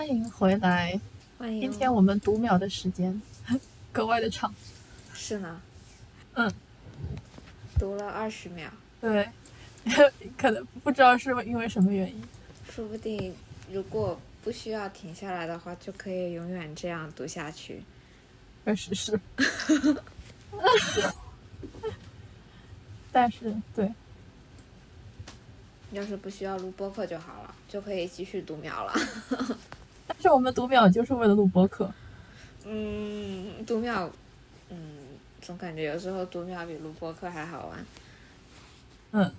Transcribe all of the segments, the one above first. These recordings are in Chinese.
欢迎回来，欢迎。今天我们读秒的时间 格外的长，是呢，嗯，读了二十秒，对，可能不知道是因为什么原因，说不定如果不需要停下来的话，就可以永远这样读下去。确实是，但是对，要是不需要录播客就好了，就可以继续读秒了。但是我们读秒就是为了录播课，嗯，读秒，嗯，总感觉有时候读秒比录播课还好玩。嗯，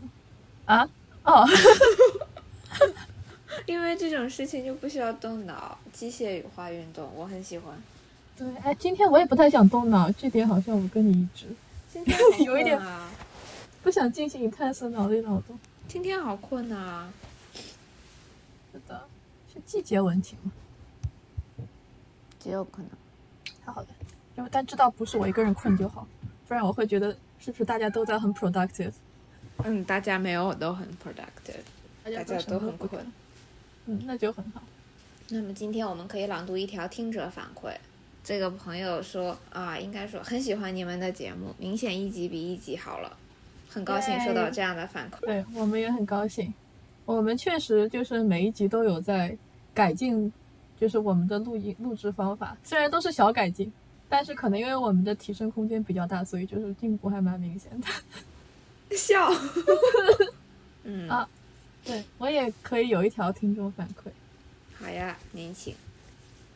啊，哦，因为这种事情就不需要动脑，机械语化运动，我很喜欢。对，哎，今天我也不太想动脑，这点好像我跟你一致，今天 有一点啊，不想进行探索脑力劳动。今天好困啊。是的，是季节问题吗？极有可能。太好了，因为但知道不是我一个人困就好，不然我会觉得是不是大家都在很 productive，嗯，大家没有都很 productive，大大家都很困。嗯，那就很好。那么今天我们可以朗读一条听者反馈。这个朋友说啊，应该说很喜欢你们的节目，明显一集比一集好了，很高兴收到这样的反馈。对我们也很高兴，我们确实就是每一集都有在改进，就是我们的录音录制方法，虽然都是小改进，但是可能因为我们的提升空间比较大，所以就是进步还蛮明显的。笑。嗯啊对我也可以有一条听众反馈，好呀，您请。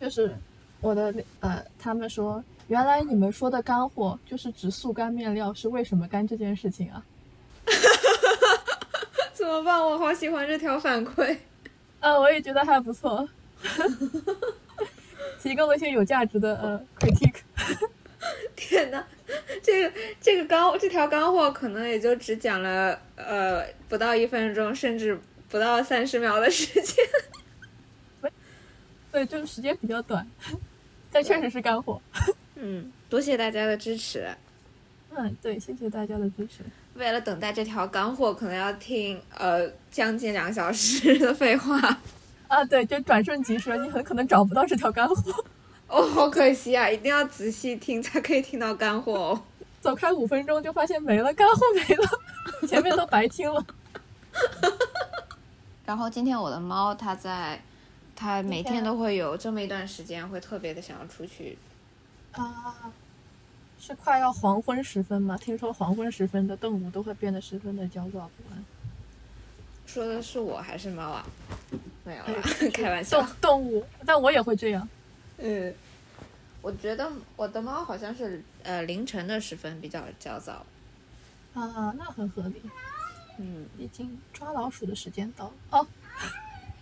就是我的那呃，他们说原来你们说的干货就是指速干面料是为什么干这件事情啊？怎么办？我好喜欢这条反馈。呃，我也觉得还不错，提供了一些有价值的呃 critique。天哪，这个这个干这条干货可能也就只讲了呃不到一分钟，甚至不到三十秒的时间。对，就是时间比较短，但确实是干货。嗯，多谢大家的支持。嗯，对，谢谢大家的支持。为了等待这条干货，可能要听呃将近两小时的废话。啊，对，就转瞬即逝，你很可能找不到这条干货。哦，好可惜啊！一定要仔细听才可以听到干货哦。走开五分钟就发现没了，干货没了，前面都白听了。然后今天我的猫它在，它每天都会有这么一段时间会特别的想要出去。啊，是快要黄昏时分吗？听说黄昏时分的动物都会变得十分的焦躁不安。说的是我还是猫啊？没有哎啦，开玩笑动。动物，但我也会这样。嗯，我觉得我的猫好像是呃凌晨的时分比较焦躁。啊，那很合理。嗯，已经抓老鼠的时间到了。哦，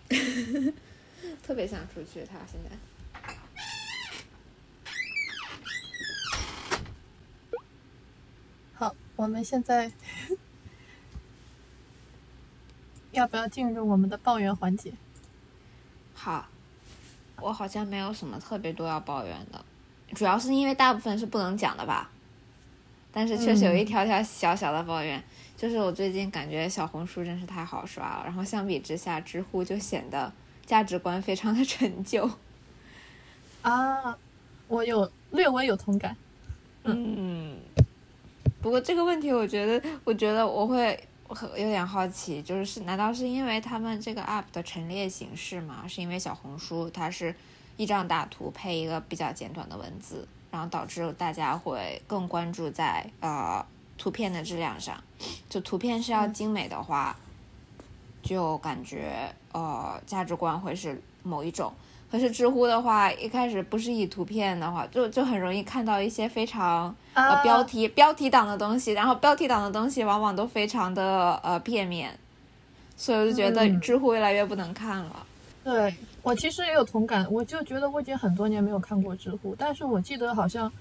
特别想出去，它现在。好，我们现在要不要进入我们的抱怨环节？好，我好像没有什么特别多要抱怨的，主要是因为大部分是不能讲的吧。但是确实有一条条小小的抱怨，就是我最近感觉小红书真是太好刷了，然后相比之下，知乎就显得价值观非常的陈旧。啊，我有略微有同感。嗯，不过这个问题，我觉得，我觉得我会有点好奇，就是是难道是因为他们这个 app 的陈列形式吗？是因为小红书它是一张大图配一个比较简短的文字，然后导致大家会更关注在呃图片的质量上。就图片是要精美的话，就感觉呃价值观会是某一种。可是知乎的话，一开始不是以图片的话，就就很容易看到一些非常呃啊标题标题党的东西，然后标题党的东西往往都非常的呃片面，所以我就觉得嗯知乎越来越不能看了。对我其实也有同感，我就觉得我已经很多年没有看过知乎，但是我记得好像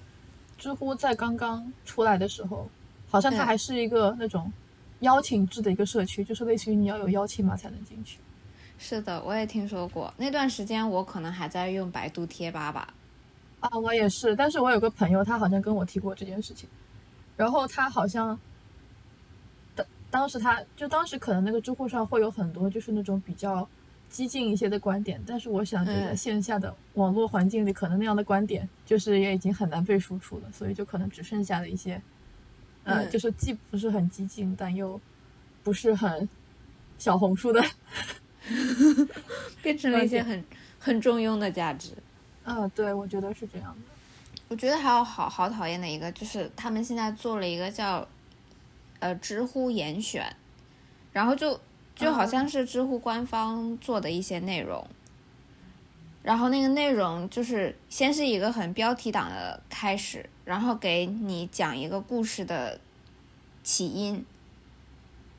知乎在刚刚出来的时候，好像它嗯还是一个那种邀请制的一个社区，就是类似于你要有邀请码才能进去。是的，我也听说过。那段时间我可能还在用百度贴吧吧。啊，我也是，但是我有个朋友，他好像跟我提过这件事情，然后他好像当当时他就当时可能那个知乎上会有很多就是那种比较激进一些的观点，但是我想这个嗯线下的网络环境里，可能那样的观点就是也已经很难被输出了，所以就可能只剩下了一些，呃，嗯就是既不是很激进，但又不是很小红书的，变成了一些很很中庸的价值。嗯，对，我觉得是这样的。我觉得还有好好讨厌的一个，就是他们现在做了一个叫呃知乎严选，然后就就好像是知乎官方做的一些内容，然后那个内容就是先是一个很标题党的开始，然后给你讲一个故事的起因，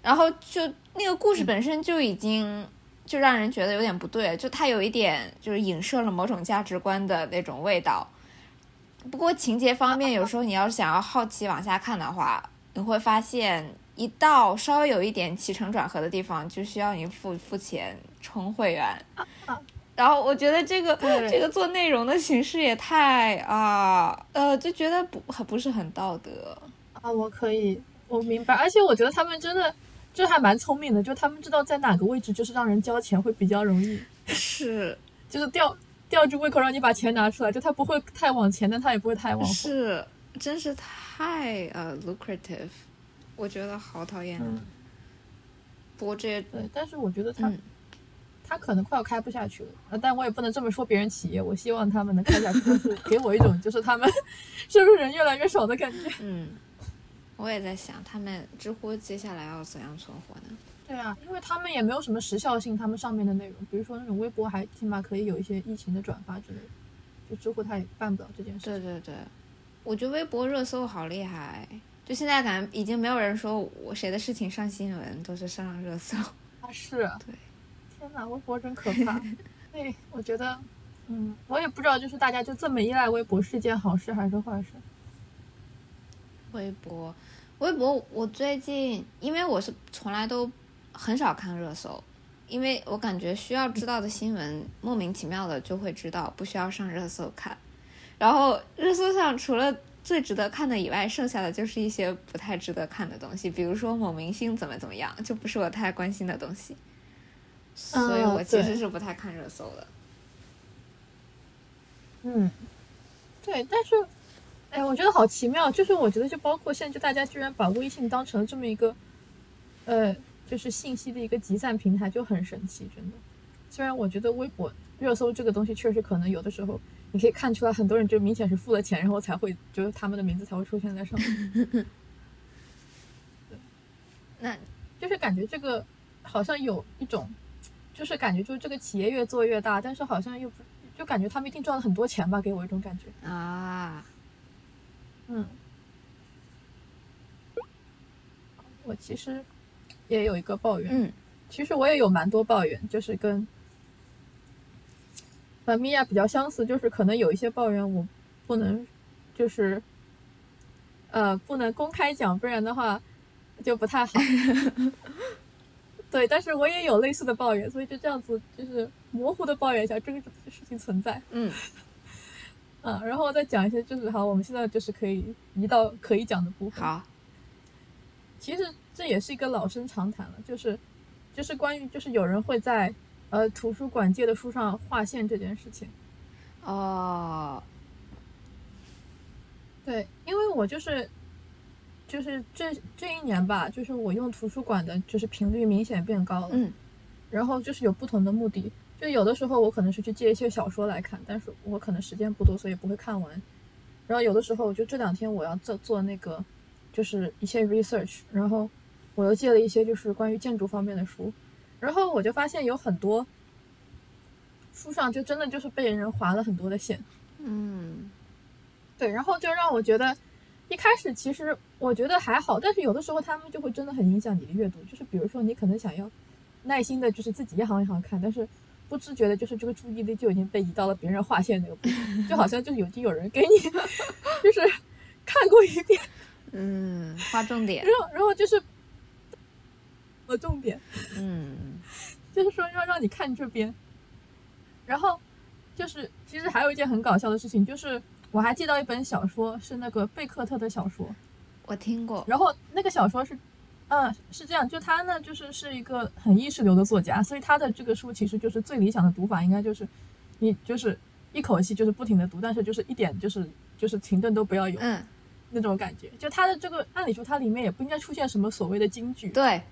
然后就那个故事本身就已经。就让人觉得有点不对，就它有一点就是影射了某种价值观的那种味道，不过情节方面，有时候你要是想要好奇往下看的话，你会发现一到稍微有一点起承转合的地方，就需要你付付钱充会员。然后我觉得这个这个做内容的形式也太啊呃，就觉得不不是很道德。啊，我可以，我明白，而且我觉得他们真的就还蛮聪明的，就他们知道在哪个位置就是让人交钱会比较容易，是就是吊吊住胃口让你把钱拿出来，就他不会太往前，但他也不会太往后。是，真是太呃 lucrative，我觉得好讨厌。嗯，不过这也对，但是我觉得他、嗯他可能快要开不下去了，呃但我也不能这么说别人企业，我希望他们能开下去，但是给我一种就是他们 是不是人越来越少的感觉。嗯，我也在想，他们知乎接下来要怎样存活呢？对啊，因为他们也没有什么时效性，他们上面的内容，比如说那种微博还起码可以有一些疫情的转发之类的，就知乎它也办不了这件事。对对对，我觉得微博热搜好厉害，就现在感觉已经没有人说我谁的事情上新闻，都是上热搜。啊，是啊，对，天哪，微博真可怕。对，我觉得，嗯，我也不知道，就是大家就这么依赖微博是件好事还是坏事。微博，微博，我最近因为我是从来都很少看热搜，因为我感觉需要知道的新闻莫名其妙的就会知道，不需要上热搜看。然后热搜上除了最值得看的以外，剩下的就是一些不太值得看的东西，比如说某明星怎么怎么样，就不是我太关心的东西。所以我其实是不太看热搜的。嗯，对，但是，哎，我觉得好奇妙，就是我觉得就包括现在，就大家居然把微信当成了这么一个，呃，就是信息的一个集散平台，就很神奇，真的。虽然我觉得微博热搜这个东西确实可能有的时候你可以看出来，很多人就明显是付了钱，然后才会就是他们的名字才会出现在上面，那就是感觉这个好像有一种，就是感觉就是这个企业越做越大，但是好像又不，就感觉他们一定赚了很多钱吧，给我一种感觉。啊，嗯，我其实也有一个抱怨，嗯其实我也有蛮多抱怨，就是跟呃米娅比较相似，就是可能有一些抱怨我不能，就是呃不能公开讲，不然的话就不太好。对，但是我也有类似的抱怨，所以就这样子就是模糊的抱怨一下这个事情存在。嗯嗯，然后再讲一些，就是好，我们现在就是可以移到可以讲的部分。好，其实这也是一个老生常谈了，就是就是关于就是有人会在呃图书馆借的书上划线这件事情。哦，对，因为我就是就是这这一年吧，就是我用图书馆的就是频率明显变高了，嗯然后就是有不同的目的。就有的时候我可能是去借一些小说来看，但是我可能时间不多，所以不会看完。然后有的时候，我就这两天我要做做那个，就是一些 research，然后我又借了一些就是关于建筑方面的书，然后我就发现有很多书上就真的就是被人划了很多的线。嗯对，然后就让我觉得，一开始其实我觉得还好，但是有的时候他们就会真的很影响你的阅读。就是比如说，你可能想要耐心的，就是自己一行一行看，但是不自觉的，就是这个注意力就已经被移到了别人划线那个部分，就好像就是已经有人给你 就是看过一遍，嗯，划重点。然，后然后就是呃重点，嗯。就是说要让你看这边，然后就是其实还有一件很搞笑的事情，就是我还借到一本小说，是那个贝克特的小说。我听过，然后那个小说是，嗯，是这样，就他呢，就是是一个很意识流的作家，所以他的这个书其实就是最理想的读法，应该就是你就是一口气就是不停的读，但是就是一点就是就是停顿都不要有嗯，那种感觉。就他的这个，按理说它里面也不应该出现什么所谓的金句，对，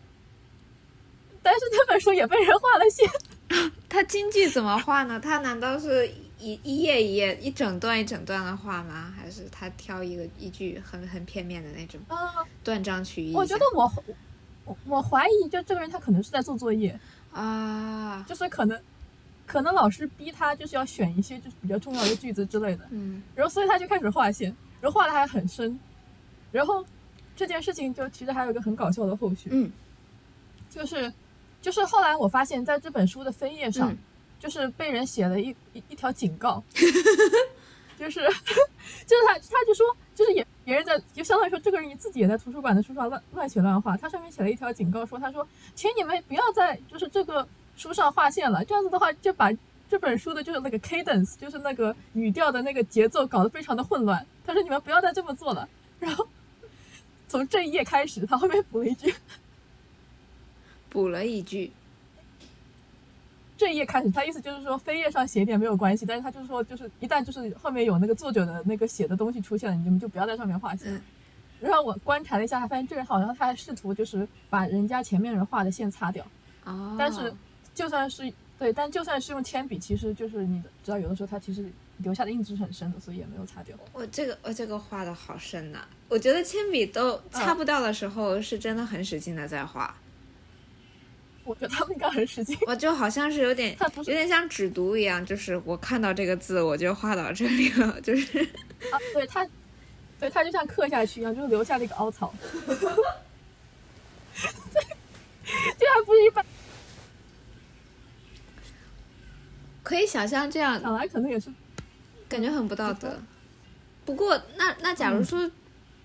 但是这本书也被人画了线。他京剧怎么画呢？他难道是一一页一页、一整段一整段的画吗？还是他挑一个一句很很片面的那种嗯，断章取义？我觉得我我我怀疑，就这个人他可能是在做作业，啊，就是可能可能老师逼他就是要选一些就是比较重要的句子之类的，嗯然后所以他就开始画线，然后画的还很深，然后这件事情就其实还有一个很搞笑的后续，嗯就是就是后来我发现在这本书的扉页上，嗯就是被人写了一一一条警告，就是就是他他就说就是也别人在就相当于说这个人自己也在图书馆的书上乱乱写乱画，他上面写了一条警告说他说请你们不要在就是这个书上划线了，这样子的话就把。这本书的就是那个 cadence，就是那个语调的那个节奏搞得非常的混乱。他说你们不要再这么做了。然后从这一页开始，他后面补了一句，补了一句，这一页开始，他意思就是说扉页上写点没有关系，但是他就是说，就是一旦就是后面有那个作者的那个写的东西出现了，你们就不要在上面画线。嗯。然后我观察了一下，发现这人好像他还试图就是把人家前面人画的线擦掉，哦，但是就算是对，但就算是用铅笔，其实就是你知道有的时候他其实留下的印子是很深的，所以也没有擦掉。我这个我这个画的好深呐、我觉得铅笔都擦不掉的时候，是真的很使劲的在画，我觉得他们应该很使劲。我就好像是有点有点像只读一样，就是我看到这个字我就画到这里了，就是 啊，对他，对他就像刻下去一样，就是留下那个凹槽。这还不是一般，可以想象这样想来可能也是感觉很不道德。不过，那那假如说，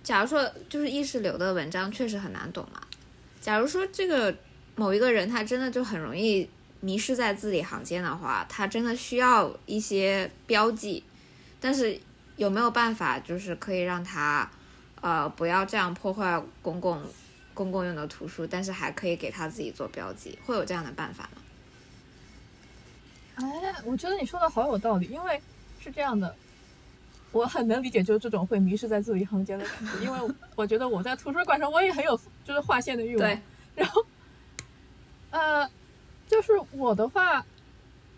假如说就是意识流的文章确实很难懂嘛。假如说这个某一个人他真的就很容易迷失在字里行间的话，他真的需要一些标记，但是有没有办法就是可以让他呃不要这样破坏公共公共用的图书，但是还可以给他自己做标记，会有这样的办法吗？哎，我觉得你说的好有道理，因为是这样的，我很能理解就是这种会迷失在字里行间的感觉，因为我觉得我在图书馆上我也很有就是划线的欲望 对，然后，呃，就是我的话，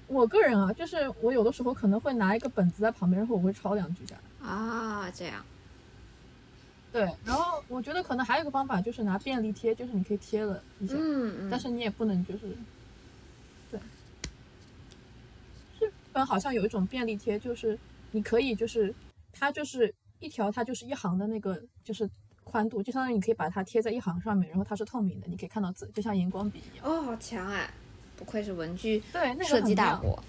我个人啊，就是我有的时候可能会拿一个本子在旁边，然后我会抄两句下来。啊，这样，对，然后我觉得可能还有一个方法就是拿便利贴，就是你可以贴了一下，嗯嗯，但是你也不能就是，对，日本好像有一种便利贴，就是你可以就是它就是一条，它就是一行的那个就是宽度，就相当于你可以把它贴在一行上面，然后它是透明的，你可以看到字，就像荧光笔一样。哦，好强哎！不愧是文具对，那个设计很大国。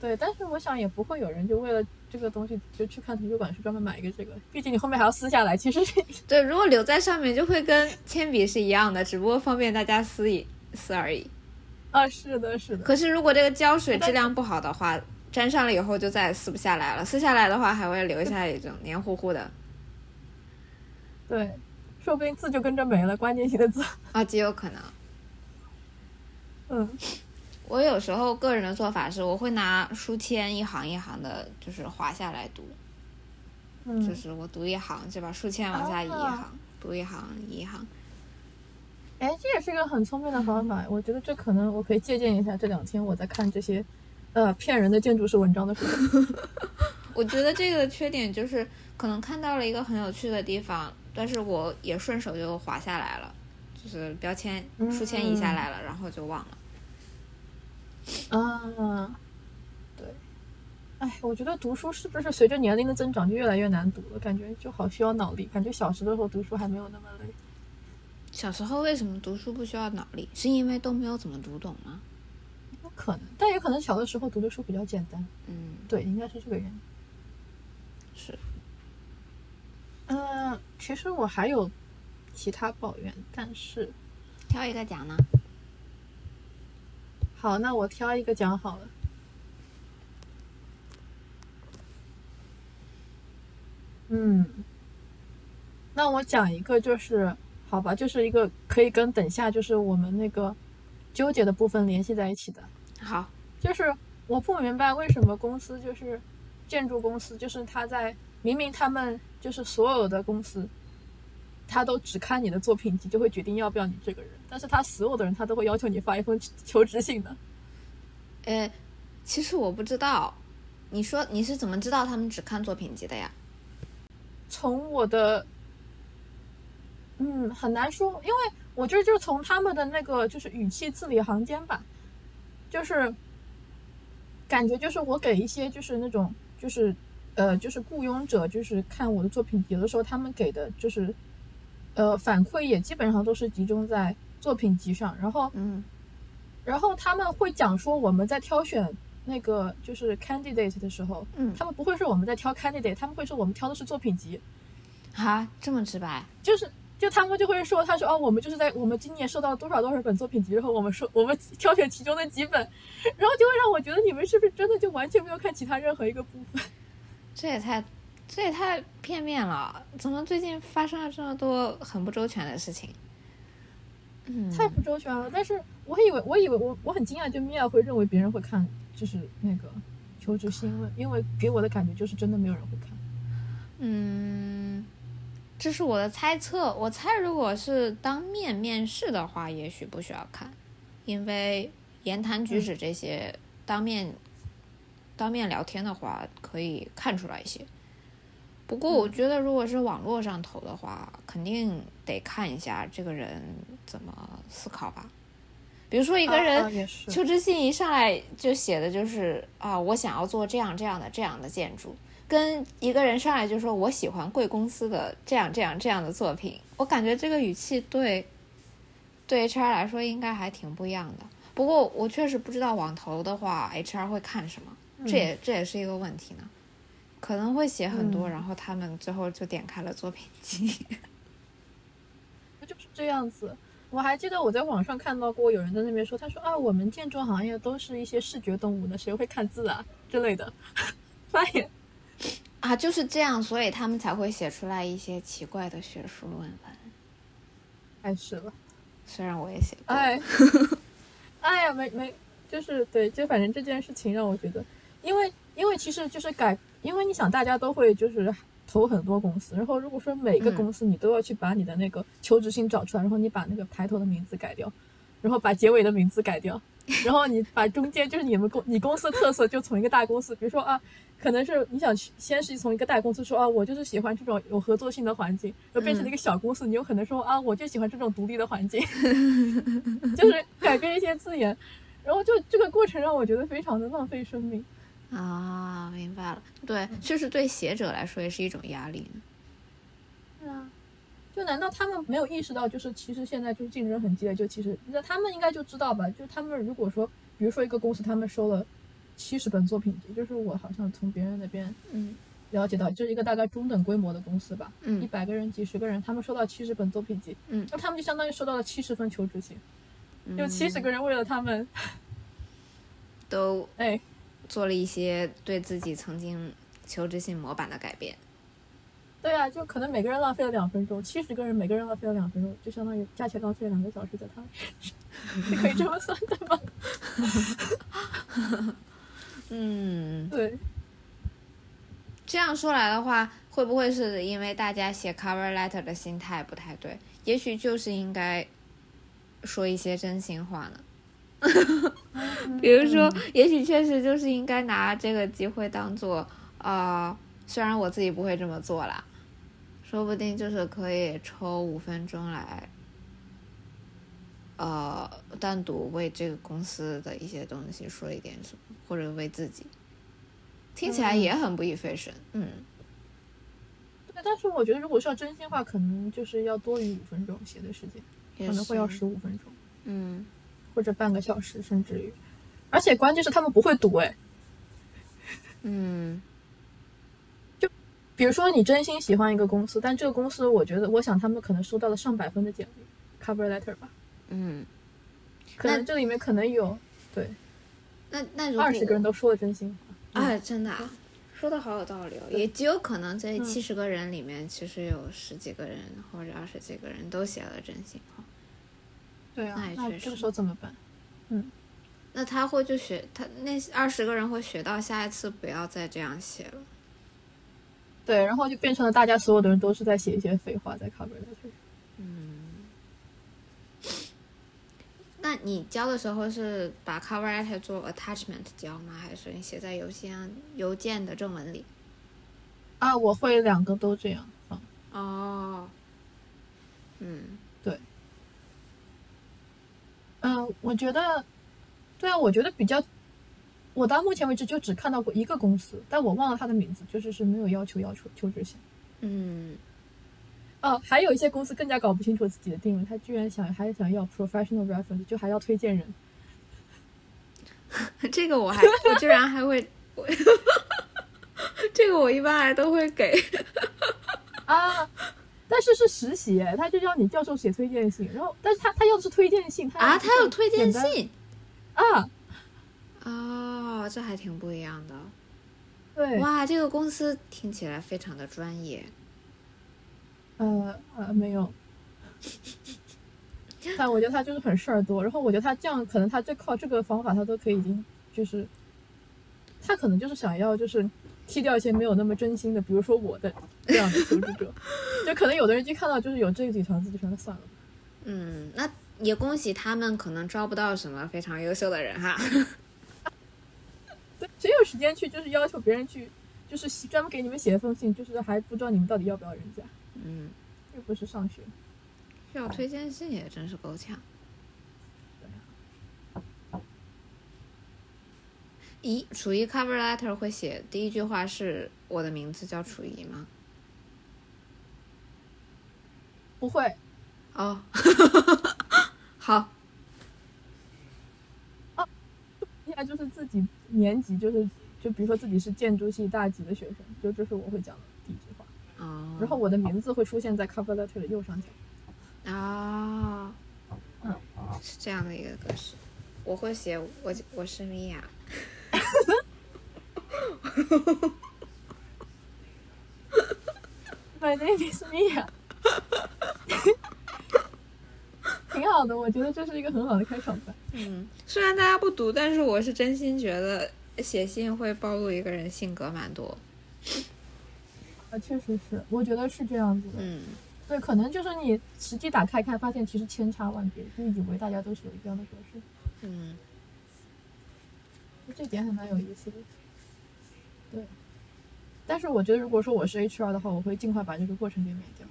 对，但是我想也不会有人就为了这个东西就去看图书馆去专门买一个这个，毕竟你后面还要撕下来，其实 对，如果留在上面，就会跟铅笔是一样的，只不过方便大家撕一撕而已。啊，是的，是的，可是如果这个胶水质量不好的话，粘上了以后就再也撕不下来了。撕下来的话，还会留下一种黏糊糊的对，说不定字就跟着没了，关键性的字，啊，极有可能。嗯。我有时候个人的做法是，我会拿书签一行一行的，就是划下来读，嗯，就是我读一行就把书签往下移一行，啊读一行移一行。哎，这也是一个很聪明的方法。我觉得这可能我可以借鉴一下。这两天我在看这些，呃，骗人的建筑师文章的时候，我觉得这个缺点就是，可能看到了一个很有趣的地方，但是我也顺手就划下来了，就是标签、书签移下来了，然后就忘了。啊，对，哎，我觉得读书是不是随着年龄的增长就越来越难读了？感觉就好需要脑力，感觉小时的时候读书还没有那么累。小时候为什么读书不需要脑力？是因为都没有怎么读懂吗？有可能，但也可能小的时候读的书比较简单。嗯，对，应该是这个原因。是。嗯、其实我还有其他抱怨，但是挑一个讲呢？好，那我挑一个讲好了。嗯，那我讲一个，就是好吧，就是一个可以跟等下就是我们那个纠结的部分联系在一起的。好，就是我不明白为什么公司就是建筑公司，就是他在明明他们就是所有的公司，他都只看你的作品集就会决定要不要你这个人，但是他所有的人他都会要求你发一封求职信的。呃，其实我不知道，你说你是怎么知道他们只看作品集的呀？从我的，嗯，很难说，因为我觉得就是从他们的那个就是语气字里行间吧，就是感觉就是我给一些就是那种就是呃就是雇佣者就是看我的作品集的时候，他们给的就是呃反馈也基本上都是集中在作品集上，然后嗯然后他们会讲说我们在挑选那个就是 candidate 的时候，嗯，他们不会说我们在挑 candidate，他们会说我们挑的是作品集。啊，这么直白？就是就他们就会说，他说哦，我们就是在我们今年收到多少多少本作品集，然后我们说我们挑选其中的几本，然后就会让我觉得你们是不是真的就完全没有看其他任何一个部分？这也太这也太片面了，怎么最近发生了这么多很不周全的事情？嗯，太不周全了。但是我以为我以为我我很惊讶，就米娅会认为别人会看，就是那个求职新闻，因为给我的感觉就是真的没有人会看。嗯，这是我的猜测。我猜，如果是当面面试的话，也许不需要看，因为言谈举止这些，当面当面聊天的话，可以看出来一些。不过，我觉得如果是网络上投的话，肯定得看一下这个人怎么思考吧。比如说，一个人、求职信一上来就写的就是啊，我想要做这样这样的这样的建筑，跟一个人上来就说我喜欢贵公司的这样这样这样的作品，我感觉这个语气对对 HR 来说应该还挺不一样的。不过我确实不知道网投的话，HR 会看什么，这也这也是一个问题呢。可能会写很多，嗯然后他们最后就点开了作品集。就是这样子。我还记得我在网上看到过有人在那边说，他说啊，我们建筑行业都是一些视觉动物的，谁会看字啊之类的发言。啊，就是这样，所以他们才会写出来一些奇怪的学术论文。太是了，虽然我也写过，哎，哎呀，没没，就是对，就反正这件事情让我觉得，因为因为其实就是改，因为你想大家都会就是投很多公司，然后如果说每个嗯公司你都要去把你的那个求职信找出来，然后你把那个抬头的名字改掉，然后把结尾的名字改掉，然后你把中间就是你们公你公司特色就从一个大公司，比如说啊。可能是你想去，先是从一个大公司说啊，我就是喜欢这种有合作性的环境，然后变成了一个小公司，你有可能说啊，我就喜欢这种独立的环境，就是改变一些字眼，然后就这个过程让我觉得非常的浪费生命。啊，明白了。对，确实对写者来说也是一种压力呢。对啊，就难道他们没有意识到，就是其实现在就是竞争很激烈，就其实那他们应该就知道吧？就他们如果说，比如说一个公司，他们收了七十本作品集，就是我好像从别人那边嗯了解到，就是一个大概中等规模的公司吧，嗯一嗯百个人、几十个人，他们收到七十本作品集，嗯那他们就相当于收到了七十份求职信，嗯，有七十个人为了他们，都哎，做了一些对自己曾经求职信模板的改变。对啊，就可能每个人浪费了两分钟，七十个人每个人浪费了两分钟，就相当于加起来浪费了两个小时在他 可以这么算的吗？嗯，对，这样说来的话，会不会是因为大家写 cover letter 的心态不太对？也许就是应该说一些真心话呢。比如说，也许确实就是应该拿这个机会当做，啊，虽然我自己不会这么做啦，说不定就是可以抽五分钟来，呃，单独为这个公司的一些东西说一点什么，或者为自己，听起来也很不以费神。嗯。对，但是我觉得如果是要真心话，可能就是要多于五分钟写的时间，可能会要十五分钟。嗯或者半个小时，甚至于，而且关键是他们不会读哎。嗯就比如说你真心喜欢一个公司，但这个公司我觉得，我想他们可能收到了上百分的简历 cover letter 吧，嗯，可能这里面可能有对那那二十个人都说了真心话。啊，真的啊，说的好有道理哦，也极有可能这七十个人里面，其实有十几个人或者二十几个人都写了真心话。对啊，那也确实那这个时候怎么办？嗯那他会就学他那二十个人会学到下一次不要再这样写了。对，然后就变成了大家所有的人都是在写一些废话在 cover letter。那你交的时候是把 cover letter 做 attachment 交吗？还是你写在邮箱邮件的正文里？啊，我会两个都这样放。哦，嗯，嗯，我觉得，对啊，我觉得比较，我到目前为止就只看到过一个公司，但我忘了它的名字，就是是没有要求要求求职信。嗯，哦，还有一些公司更加搞不清楚自己的定位，他居然想还想要 professional reference，就还要推荐人。这个我还我居然还会，我 这个我一般还都会给。啊，但是是实习哎，他就要你教授写推荐信，然后但是他他要的是推荐信，他啊，他有推荐信？啊，哦，这还挺不一样的。对，哇，这个公司听起来非常的专业。呃呃没有，但我觉得他就是很事儿多，然后我觉得他这样可能他就靠这个方法，他都可以已经就是，他可能就是想要就是踢掉一些没有那么真心的，比如说我的这样的求职者，就可能有的人一看到就是有这几条字就说那算了。嗯，那也恭喜他们可能招不到什么非常优秀的人哈。对，谁有时间去就是要求别人去，就是专门给你们写一封信，就是还不知道你们到底要不要人家，嗯，又不是上学。这种推荐信也真是够呛。咦，楚一 cover letter 会写第一句话是我的名字叫楚一吗？不会，哦，好，应该就是自己年级就是就比如说自己是建筑系大几的学生，就这是我会讲的第一句话。哦，然后我的名字会出现在 cover letter 的右上角。啊，嗯，是这样的一个格式。我会写我我是米娅，My name is Mia。挺好的，我觉得这是一个很好的开场白。嗯，虽然大家不读，但是我是真心觉得写信会暴露一个人性格蛮多。啊，确实是，我觉得是这样子的。嗯，对，可能就是你实际打开看，发现其实千差万别，就以为大家都是有一样的格式，嗯，这点还蛮有意思的。对，但是我觉得如果说我是 HR 的话，我会尽快把这个过程给免掉。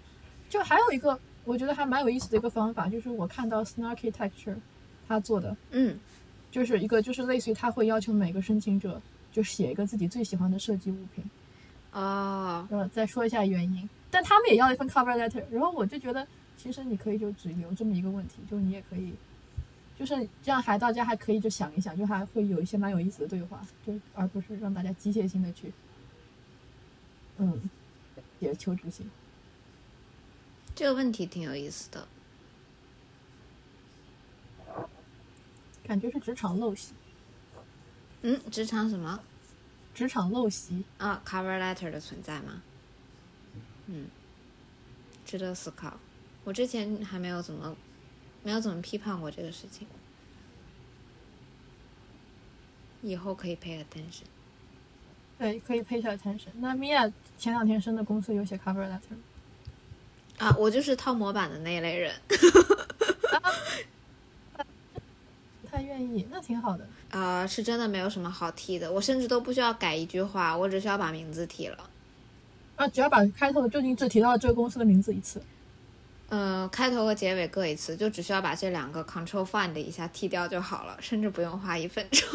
就还有一个我觉得还蛮有意思的一个方法，就是我看到 Snarkitecture 他做的，嗯，就是一个就是类似于他会要求每个申请者就写一个自己最喜欢的设计物品，啊，然后再说一下原因。但他们也要一份 cover letter，然后我就觉得其实你可以就只留这么一个问题，就你也可以，就是这样还大家还可以就想一想，就还会有一些蛮有意思的对话，就而不是让大家机械性的去，嗯，写求职信。这个问题挺有意思的。感觉是职场陋习，嗯，职场什么职场陋习。啊？cover letter 的存在吗？嗯，值得思考。我之前还没有怎么没有怎么批判过这个事情，以后可以 pay attention。对，可以配一下 attention。那米娅前两天升的公司有写 cover letter 吗？啊，我就是套模板的那一类人。不太愿意，那挺好的。啊、是真的没有什么好替的，我甚至都不需要改一句话，我只需要把名字替了。啊，只要把开头的就近只提到这个公司的名字一次。嗯，开头和结尾各一次，就只需要把这两个 control find 一下剃掉就好了，甚至不用花一分钟。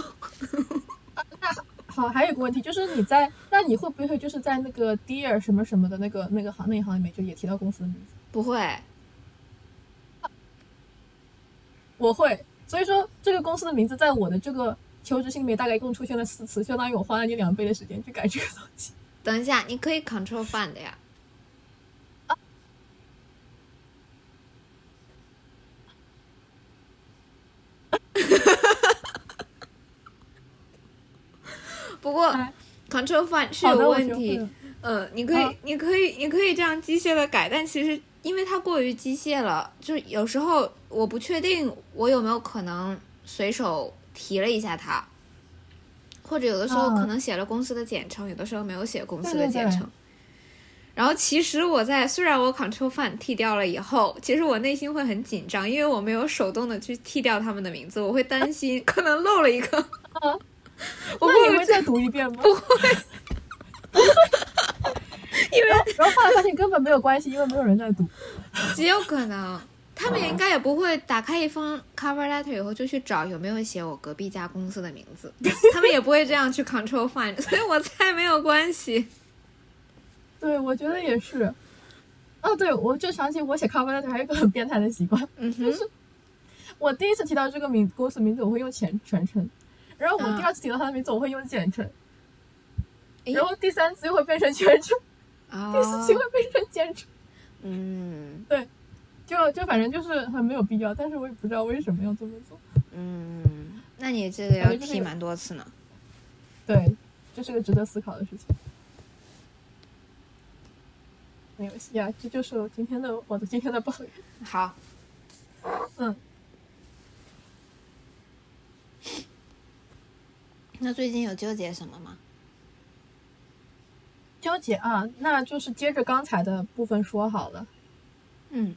好，还有个问题就是你在，那你会不会就是在那个 dear 什么什么的那个那个行那一行里面就也提到公司的名字？不会，我会，所以说这个公司的名字在我的这个求职信里面大概一共出现了四次，相当于我花了你两倍的时间去改这个东西。等一下，你可以 control find 呀。不过哎 Control Find 是有问题嗯。呃，你可以，啊你可以，你可以这样机械的改，但其实因为它过于机械了，就是有时候我不确定我有没有可能随手提了一下它，或者有的时候啊可能写了公司的简称，有的时候没有写公司对对对的简称。然后其实我在虽然我 Control Find 剃掉了以后，其实我内心会很紧张，因为我没有手动的去剃掉他们的名字，我会担心可能漏了一个。啊 我会那你会再读一遍吗？不会，因为然后后来发现根本没有关系，因为没有人在读。极有可能，他们应该也不会打开一封 cover letter 以后就去找有没有写我隔壁家公司的名字，他们也不会这样去 control find，所以我猜没有关系。对，我觉得也是。哦，对，我就想起我写 cover letter 还有一个很变态的习惯，嗯哼，我第一次提到这个名公司名字，我会用全全称，然后我啊第二次提到他的名字，我会用简称，诶？然后第三次又会变成全称，第四哦次会变成简称，嗯。对。就就反正就是很没有必要，但是我也不知道为什么要这么做。嗯，那你这个要感觉就是剃蛮多次呢。对，这是个值得思考的事情。没有呀，这就是我今天的我的今天的抱怨。好，嗯，那最近有纠结什么吗？纠结啊，那就是接着刚才的部分说好了。嗯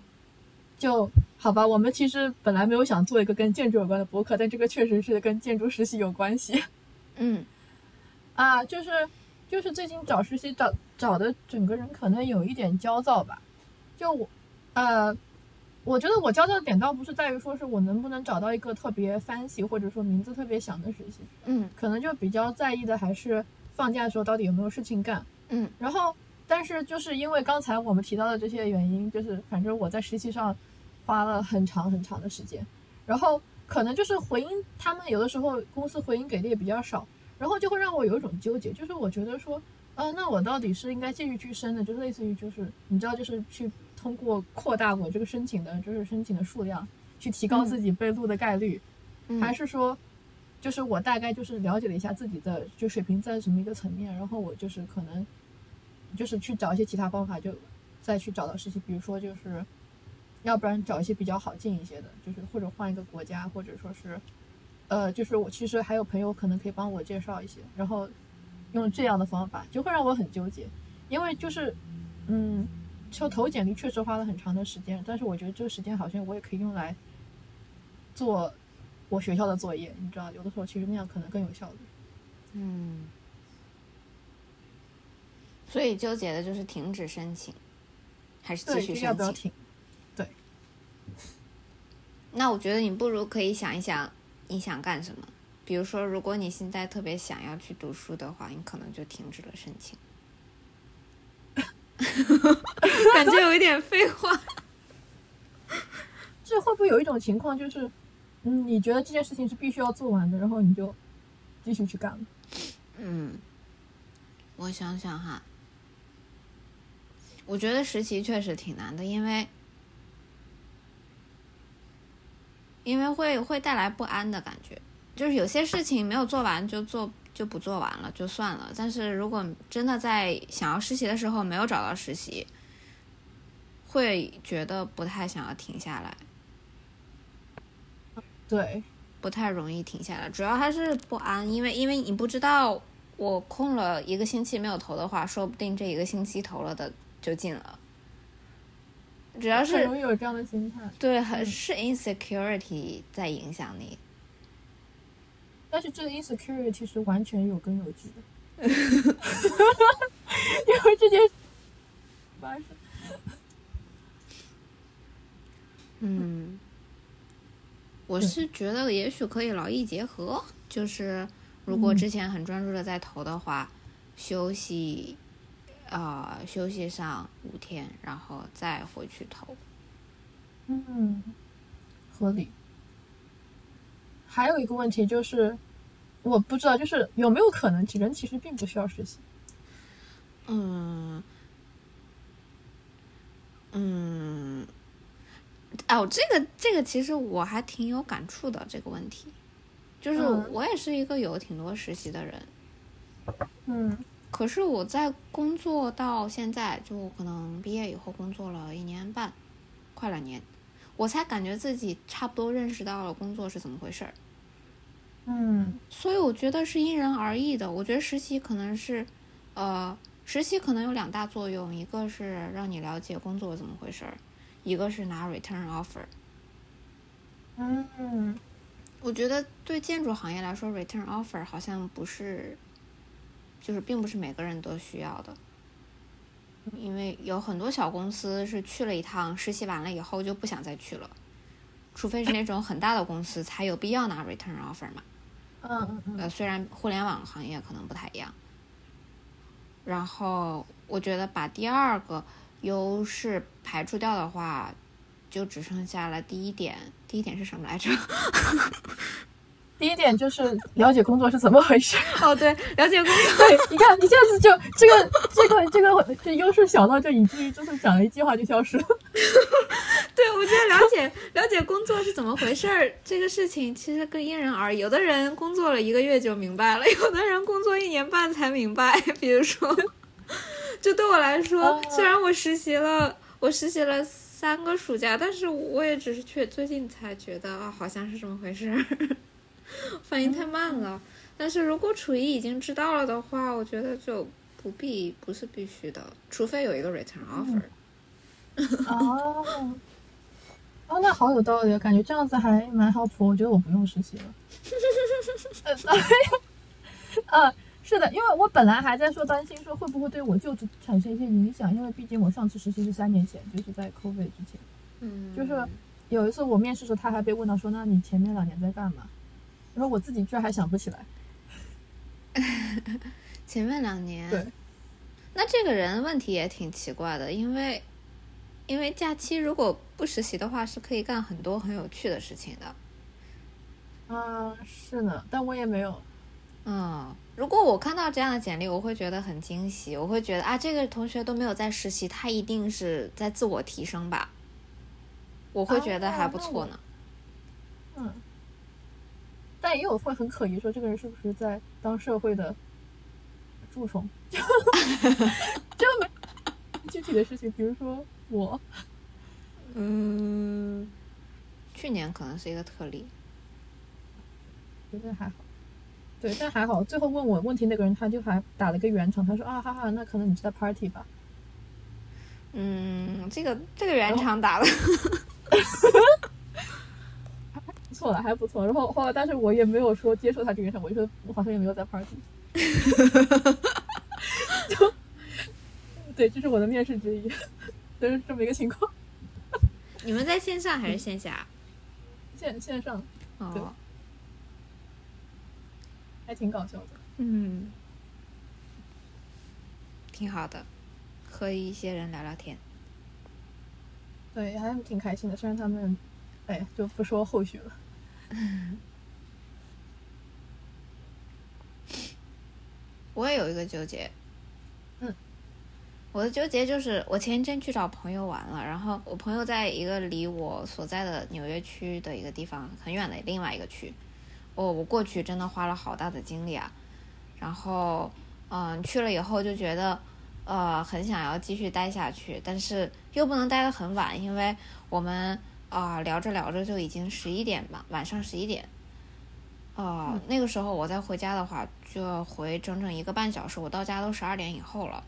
就好吧，我们其实本来没有想做一个跟建筑有关的博客，但这个确实是跟建筑实习有关系嗯啊。就是就是最近找实习找找的整个人可能有一点焦躁吧。就我呃，我觉得我焦躁的点倒不是在于说是我能不能找到一个特别 fancy 或者说名字特别响的实习，嗯。可能就比较在意的还是放假的时候到底有没有事情干。嗯。然后，但是就是因为刚才我们提到的这些原因，就是反正我在实习上花了很长很长的时间，然后可能就是回音，他们有的时候公司回音给的也比较少，然后就会让我有一种纠结，就是我觉得说，呃，那我到底是应该继续去升的，就是类似于就是你知道，就是去通过扩大我这个申请的，就是申请的数量，去提高自己被录的概率，嗯，还是说，就是我大概就是了解了一下自己的就水平在什么一个层面，然后我就是可能就是去找一些其他方法，就再去找到实习，比如说就是，要不然找一些比较好进一些的，就是或者换一个国家，或者说是，呃，就是我其实还有朋友可能可以帮我介绍一些，然后用这样的方法，就会让我很纠结，因为就是，嗯，就投简历确实花了很长的时间，但是我觉得这个时间好像我也可以用来做我学校的作业，你知道，有的时候其实那样可能更有效率。嗯，所以纠结的就是停止申请，还是继，续要申请？不要停？那我觉得你不如可以想一想你想干什么。比如说，如果你现在特别想要去读书的话，你可能就停止了申请。感觉有一点废话。这会不会有一种情况，就是，嗯，你觉得这件事情是必须要做完的，然后你就继续去干了？嗯，我想想哈，我觉得实习确实挺难的，因为因为会会带来不安的感觉，就是有些事情没有做完就做就不做完了就算了，但是如果真的在想要实习的时候没有找到实习，会觉得不太想要停下来。对，不太容易停下来，主要还是不安，因为因为你不知道我空了一个星期没有投的话，说不定这一个星期投了的就进了。主要是容易有这样的心态。对，很是 insecurity 在影响你。但是这个 insecurity 是完全有根有据的，因为这件事发生。嗯，我是觉得也许可以劳逸结合，就是如果嗯之前很专注的在投的话，休息，呃，休息上五天，然后再回去投。嗯，合理。还有一个问题就是，我不知道，就是有没有可能人其实并不需要实习？嗯，嗯，哦，这个这个其实我还挺有感触的这个问题，就是嗯我也是一个有挺多实习的人，嗯可是我在工作到现在，就可能毕业以后工作了一年半，快两年，我才感觉自己差不多认识到了工作是怎么回事儿。嗯所以我觉得是因人而异的。我觉得实习可能是，呃，实习可能有两大作用，一个是让你了解工作怎么回事儿，一个是拿 return offer。嗯我觉得对建筑行业来说，return offer 好像不是，就是并不是每个人都需要的，因为有很多小公司是去了一趟实习完了以后就不想再去了，除非是那种很大的公司才有必要拿 return offer 嘛。嗯嗯嗯呃，虽然互联网行业可能不太一样。然后我觉得把第二个优势排除掉的话，就只剩下了第一点。第一点是什么来着？第一点就是了解工作是怎么回事。哦，对，了解工作。对，你看一下子就这个这个这个这优势小到就以至于就是讲了一句话就消失了。对，我觉得了解了解工作是怎么回事儿这个事情，其实更因人而异。有的人工作了一个月就明白了，有的人工作一年半才明白。比如说，就对我来说哦，虽然我实习了，我实习了三个暑假，但是我也只是去最近才觉得啊，好像是这么回事儿，反应太慢了。但是如果处于已经知道了的话，我觉得就不必不是必须的，除非有一个 return offer。哦，哦，那好有道理，感觉这样子还蛮 helpful。我觉得我不用实习了。呃，是的，因为我本来还在说担心说会不会对我就职产生一些影响，因为毕竟我上次实习是三年前，就是在 COVID 之前。嗯，就是有一次我面试的时候，他还被问到说：“那你前面两年在干嘛？”然后我自己居然还想不起来。前面两年，对，那这个人问题也挺奇怪的，因为因为假期如果不实习的话，是可以干很多很有趣的事情的。啊、是呢，但我也没有。嗯，如果我看到这样的简历，我会觉得很惊喜，我会觉得啊，这个同学都没有在实习，他一定是在自我提升吧，我会觉得还不错呢。嗯，但也有会很可疑，说这个人是不是在当社会的蛀虫？就 就没 具体的事情，比如说我，嗯，去年可能是一个特例。觉得还好。对，但还好，最后问我问题那个人，他就还打了个圆场，他说啊哈哈，那可能你是在 party 吧？嗯，这个这个圆场打的，不错了，还不错。然后后来，但是我也没有说接受他这个圆场，我就说我好像也没有在 party。就对，这是我的面试之一，就是这么一个情况。你们在线上还是线下？线线上对哦，还挺搞笑的。嗯，挺好的，和一些人聊聊天。对，还挺开心的。虽然他们，哎，就不说后续了。我也有一个纠结，嗯，我的纠结就是我前一阵去找朋友玩了，然后我朋友在一个离我所在的纽约区的一个地方很远的另外一个区，我我过去真的花了好大的精力啊，然后嗯去了以后就觉得呃很想要继续待下去，但是又不能待得很晚，因为我们啊、聊着聊着就已经十一点吧，晚上十一点。呃，那个时候我再回家的话，就要回整整一个半小时。我到家都十二点以后了，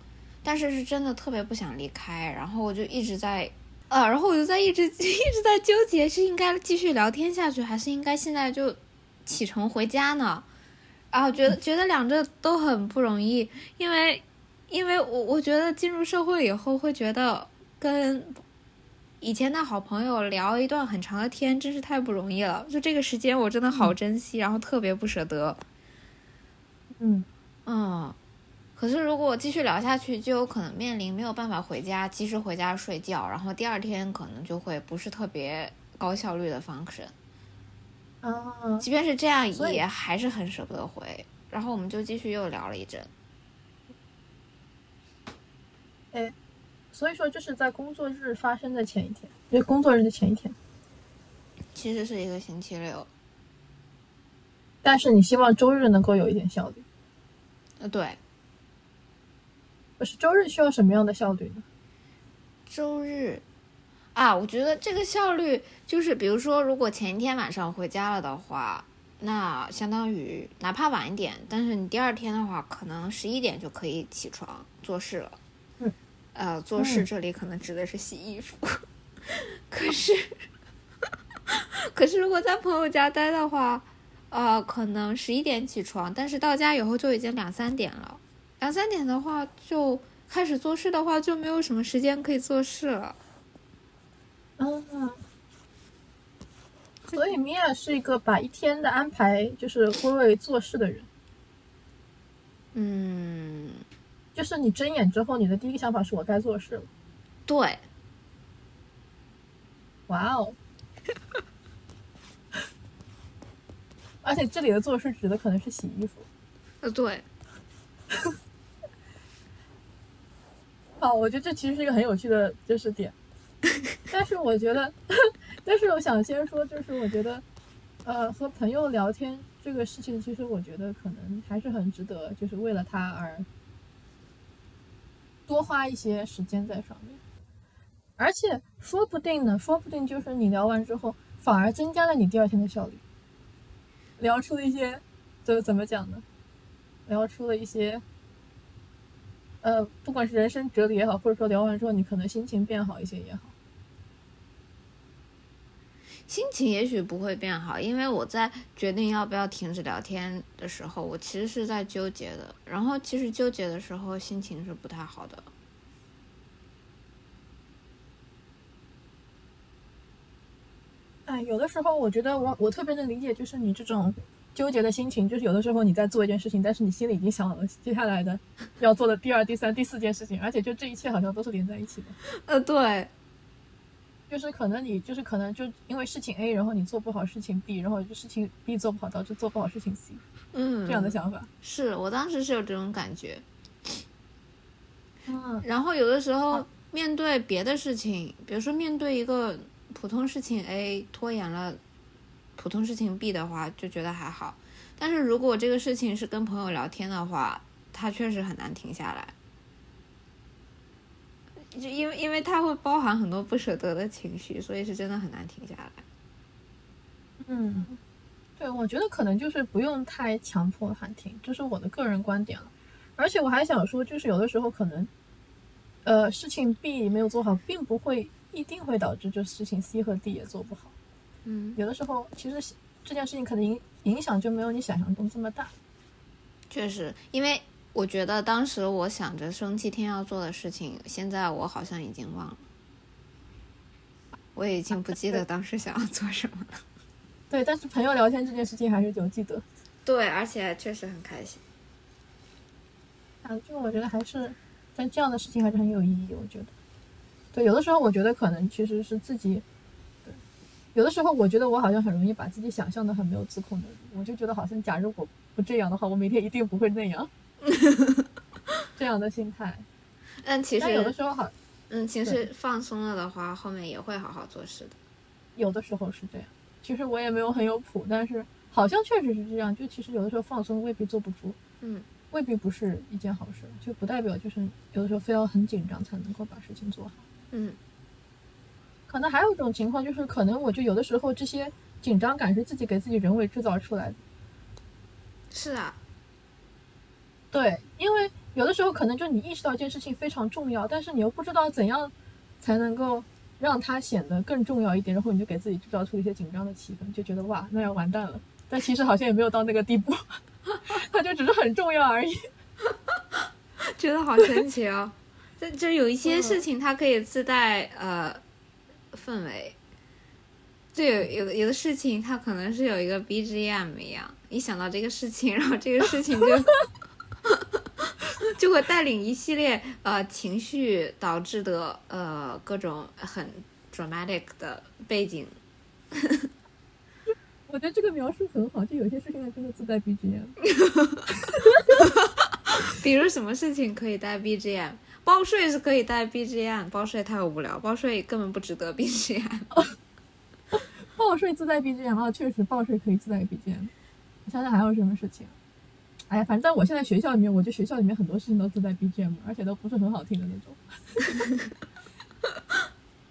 但是是真的特别不想离开，然后我就一直在，呃，然后我就在一直 一直在纠结，是应该继续聊天下去，还是应该现在就启程回家呢？啊，觉得觉得两者都很不容易，因为因为我我觉得进入社会以后会觉得跟以前的好朋友聊一段很长的天，真是太不容易了。就这个时间，我真的好珍惜，然后特别不舍得。嗯，嗯，可是如果继续聊下去，就有可能面临没有办法回家，及时回家睡觉，然后第二天可能就会不是特别高效率的 function。啊，即便是这样，也还是很舍不得回。然后我们就继续又聊了一阵。所以说就是在工作日发生的前一天，就是工作日的前一天。其实是一个星期六，但是你希望周日能够有一点效率。呃，对，不是周日需要什么样的效率呢？周日啊，我觉得这个效率就是，比如说，如果前一天晚上回家了的话，那相当于哪怕晚一点，但是你第二天的话，可能十一点就可以起床做事了。嗯，呃，做事这里可能指的是洗衣服。可是，可是如果在朋友家待的话，呃，可能十一点起床，但是到家以后就已经两三点了。两三点的话就开始做事的话，就没有什么时间可以做事了。嗯，所以米娅是一个把一天的安排就是归为做事的人。嗯，就是你睁眼之后，你的第一个想法是我该做事了。对。哇哦！而且这里的做事指的可能是洗衣服。呃，对。好，我觉得这其实是一个很有趣的就是点，但是我觉得，但是我想先说，就是我觉得，呃，和朋友聊天这个事情，其实我觉得可能还是很值得，就是为了他而多花一些时间在上面，而且说不定呢，说不定就是你聊完之后，反而增加了你第二天的效率，聊出了一些，就怎么讲呢？聊出了一些。呃，不管是人生哲理也好，或者说聊完之后你可能心情变好一些也好，心情也许不会变好，因为我在决定要不要停止聊天的时候，我其实是在纠结的。然后其实纠结的时候心情是不太好的。哎，有的时候我觉得我我特别能理解，就是你这种。纠结的心情，就是有的时候你在做一件事情，但是你心里已经想好了接下来的要做的第二、第三、第四件事情，而且就这一切好像都是连在一起的。呃，对，就是可能你就是可能就因为事情 A，然后你做不好事情 B，然后就事情 B 做不好，导致做不好事情 C。嗯，这样的想法是我当时是有这种感觉。嗯，然后有的时候面对别的事情，比如说面对一个普通事情 A 拖延了。普通事情 B 的话就觉得还好，但是如果这个事情是跟朋友聊天的话，他确实很难停下来，就因为因为他会包含很多不舍得的情绪，所以是真的很难停下来。嗯，对，我觉得可能就是不用太强迫喊停，这是我的个人观点了。而且我还想说，就是有的时候可能，呃，事情 B 没有做好，并不会一定会导致就事情 C 和 D 也做不好。嗯，有的时候其实这件事情可能影影响就没有你想象中这么大。确实，因为我觉得当时我想着生气天要做的事情，现在我好像已经忘了，我已经不记得当时想要做什么了。对，但是朋友聊天这件事情还是有记得。对，而且确实很开心。啊，就我觉得还是，但这样的事情还是很有意义。我觉得，对，有的时候我觉得可能其实是自己。有的时候，我觉得我好像很容易把自己想象的很没有自控能力，我就觉得好像，假如我不这样的话，我明天一定不会那样，这样的心态。但其实有的时候好，嗯，其实放松了的话，后面也会好好做事的。有的时候是这样，其实我也没有很有谱，但是好像确实是这样。就其实有的时候放松未必坐不住，嗯，未必不是一件好事，就不代表就是有的时候非要很紧张才能够把事情做好，嗯。可能还有一种情况，就是可能我就有的时候这些紧张感是自己给自己人为制造出来的。是啊，对，因为有的时候可能就你意识到一件事情非常重要，但是你又不知道怎样才能够让它显得更重要一点，然后你就给自己制造出一些紧张的气氛，就觉得哇，那要完蛋了。但其实好像也没有到那个地步，它就只是很重要而已。觉得好神奇哦！就就有一些事情，它可以自带呃。氛围，就有有的有的事情，它可能是有一个 BGM 一样，一想到这个事情，然后这个事情就 就会带领一系列呃情绪导致的呃各种很 dramatic 的背景。我觉得这个描述很好，就有些事情它真的自带 BGM。比如什么事情可以带 BGM？报税是可以带 BGM，包税太无聊，包税根本不值得 BGM。报税自带 BGM 啊，确实报税可以自带 BGM。想想还有什么事情？哎呀，反正在我现在学校里面，我觉得学校里面很多事情都自带 BGM，而且都不是很好听的那种。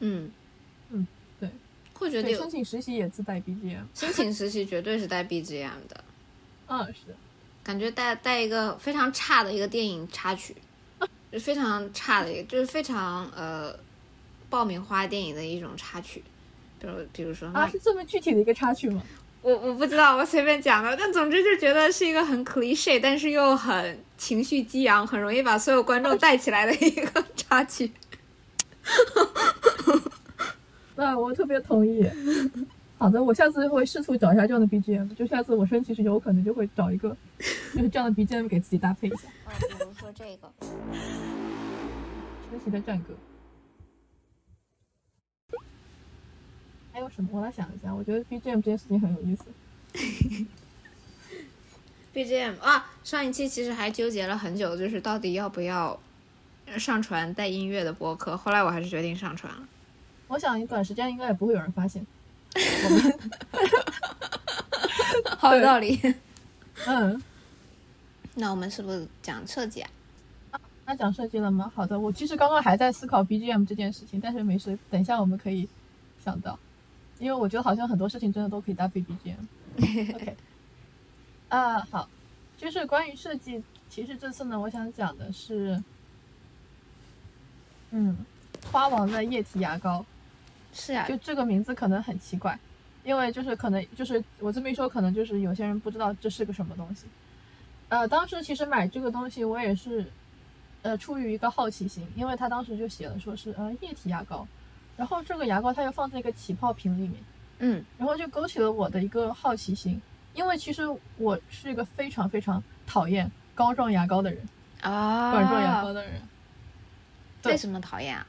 嗯 嗯，对。对，会觉得申请实习也自带 BGM。申请实习绝对是带 BGM 的，嗯，是。感觉带带一个非常差的一个电影插曲，就非常差的一个，就是非常呃爆米花电影的一种插曲，比如比如说啊，是这么具体的一个插曲吗？我我不知道，我随便讲的，但总之就觉得是一个很 cliche，但是又很情绪激昂，很容易把所有观众带起来的一个插曲。那我特别同意。好的，我下次会试图找一下这样的 BGM，就下次我生气时有可能就会找一个就是这样的 BGM 给自己搭配一下。啊，比如说这个升旗的战歌。还有什么？我来想一下。我觉得 BGM 这件事情很有意思。BGM 啊，上一期其实还纠结了很久，就是到底要不要上传带音乐的播客。后来我还是决定上传了。我想短时间应该也不会有人发现。我 们好有道理。嗯，那我们是不是讲设计啊？那讲设计了吗？好的，我其实刚刚还在思考 BGM 这件事情，但是没事，等一下我们可以想到，因为我觉得好像很多事情真的都可以搭配 BGM。OK，啊，好，就是关于设计，其实这次呢，我想讲的是，嗯，花王的液体牙膏。是呀、就这个名字可能很奇怪，因为就是可能就是我这么一说，可能就是有些人不知道这是个什么东西。呃，当时其实买这个东西我也是，呃，出于一个好奇心，因为他当时就写了说是呃液体牙膏，然后这个牙膏它又放在一个起泡瓶里面，嗯然后就勾起了我的一个好奇心，因为其实我是一个非常非常讨厌膏状牙膏的人，啊，管状牙膏的人。对为什么讨厌啊？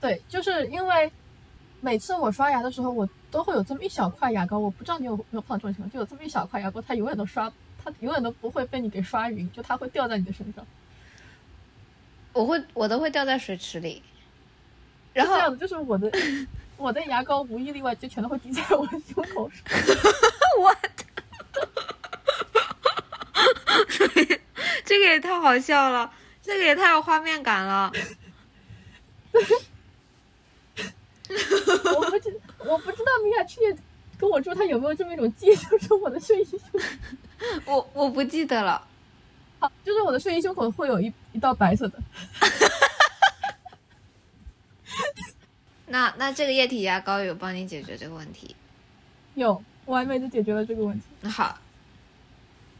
对，就是因为每次我刷牙的时候，我都会有这么一小块牙膏，我不知道你有没有碰到这种情况，就有这么一小块牙膏，它永远都刷，它永远都不会被你给刷匀，就它会掉在你的身上。我会我都会掉在水池里，然后这样的，就是我的我的牙膏无一例外就全都会滴在我的胸口上。我这个也太好笑了，这个也太有画面感了。我不知我不知道米娅去年跟我说她有没有这么一种记忆，就是我的睡衣胸我我不记得了，口，就是我的睡衣胸口会有一一道白色的。那那这个液体牙膏有帮你解决这个问题？有完美的解决了这个问题。那好，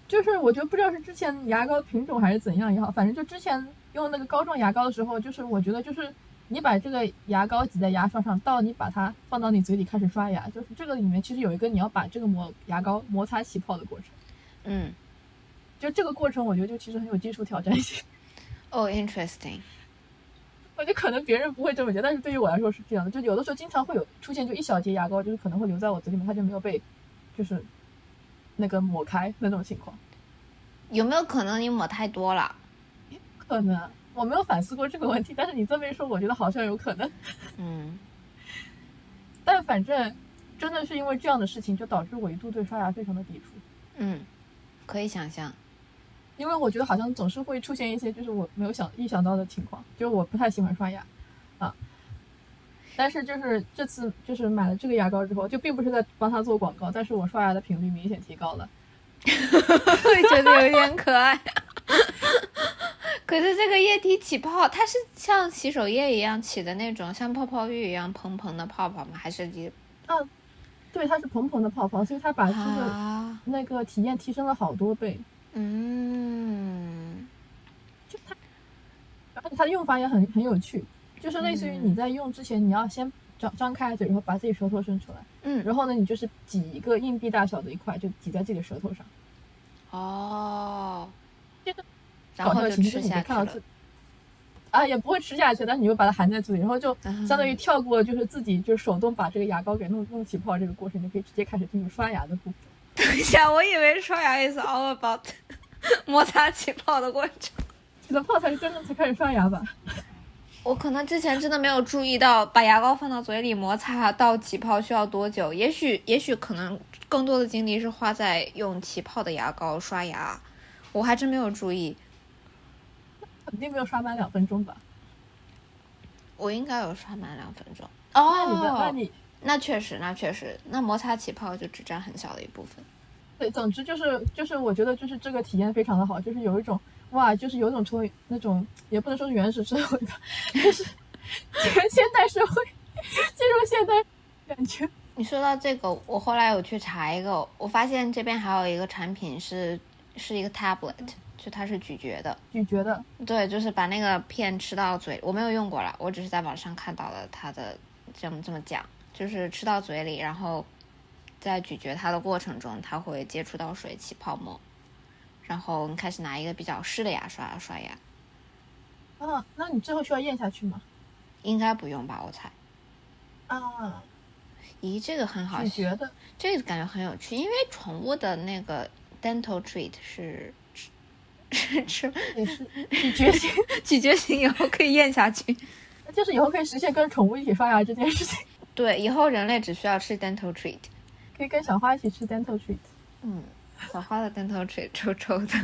就是我觉得不知道是之前牙膏品种还是怎样也好，反正就之前用那个膏状牙膏的时候，就是我觉得就是你把这个牙膏挤在牙刷上，到你把它放到你嘴里开始刷牙，就是这个里面其实有一个你要把这个磨牙膏摩擦起泡的过程。嗯，就这个过程，我觉得就其实很有技术挑战性。哦、i n t e r e s t i n g 我觉得可能别人不会这么觉得，但是对于我来说是这样的。就有的时候经常会有出现，就一小节牙膏，就是可能会留在我嘴里面，它就没有被就是那个抹开那种情况。有没有可能你抹太多了？可能我没有反思过这个问题，但是你这么一说，我觉得好像有可能。嗯，但反正真的是因为这样的事情，就导致我一度对刷牙非常的抵触，嗯，可以想象。因为我觉得好像总是会出现一些就是我没有想意想到的情况，就是我不太喜欢刷牙，啊。但是就是这次就是买了这个牙膏之后，就并不是在帮他做广告，但是我刷牙的频率明显提高了。会觉得有点可爱。可是这个液体起泡，它是像洗手液一样起的那种，像泡泡浴一样蓬蓬的泡泡吗？还是你啊对，它是蓬蓬的泡泡，所以它把这个、啊？那个体验提升了好多倍。嗯就它，而且它的用法也很很有趣，就是类似于你在用之前，你要先张张开嘴，然后把自己舌头伸出来，嗯，然后呢，你就是挤一个硬币大小的一块，就挤在自己的舌头上。哦，这个搞笑情就是你可以看到自。啊，也不会吃下去，但是你就把它含在嘴里，然后就嗯相当于跳过，就是自己就手动把这个牙膏给弄弄起泡这个过程，就可以直接开始进入刷牙的部分。等一下，我以为刷牙 is all about 摩擦起泡的过程。起了泡才是真正才开始刷牙吧？我可能之前真的没有注意到，把牙膏放到嘴里摩擦到起泡需要多久。也许，也许可能更多的精力是花在用起泡的牙膏刷牙，我还真没有注意。肯定没有刷满两分钟吧？我应该有刷满两分钟。哦，那你，那你那确实，那确实，那摩擦起泡就只占很小的一部分。对，总之就是就是，我觉得就是这个体验非常的好，就是有一种哇，就是有种从那种也不能说是原始社会吧，就是 现代社会进入现代感觉。你说到这个，我后来有去查一个，我发现这边还有一个产品是是一个 tablet，就它是咀嚼的，咀嚼的，对，就是把那个片吃到嘴，我没有用过了，我只是在网上看到了它的这么这么讲，就是吃到嘴里，然后。在咀嚼它的过程中，它会接触到水起泡沫，然后你开始拿一个比较湿的牙刷刷牙。啊，那你最后需要咽下去吗？应该不用吧，我猜。啊，咦，这个很好，咀嚼的，这个感觉很有趣，因为宠物的那个 dental treat 是吃吃 咀嚼型，咀嚼型以后可以咽下去，就是以后可以实现跟宠物一起刷牙这件事情。对，以后人类只需要吃 dental treat。可以跟小花一起吃 dental treat，嗯，小花的 dental treat 臭臭的，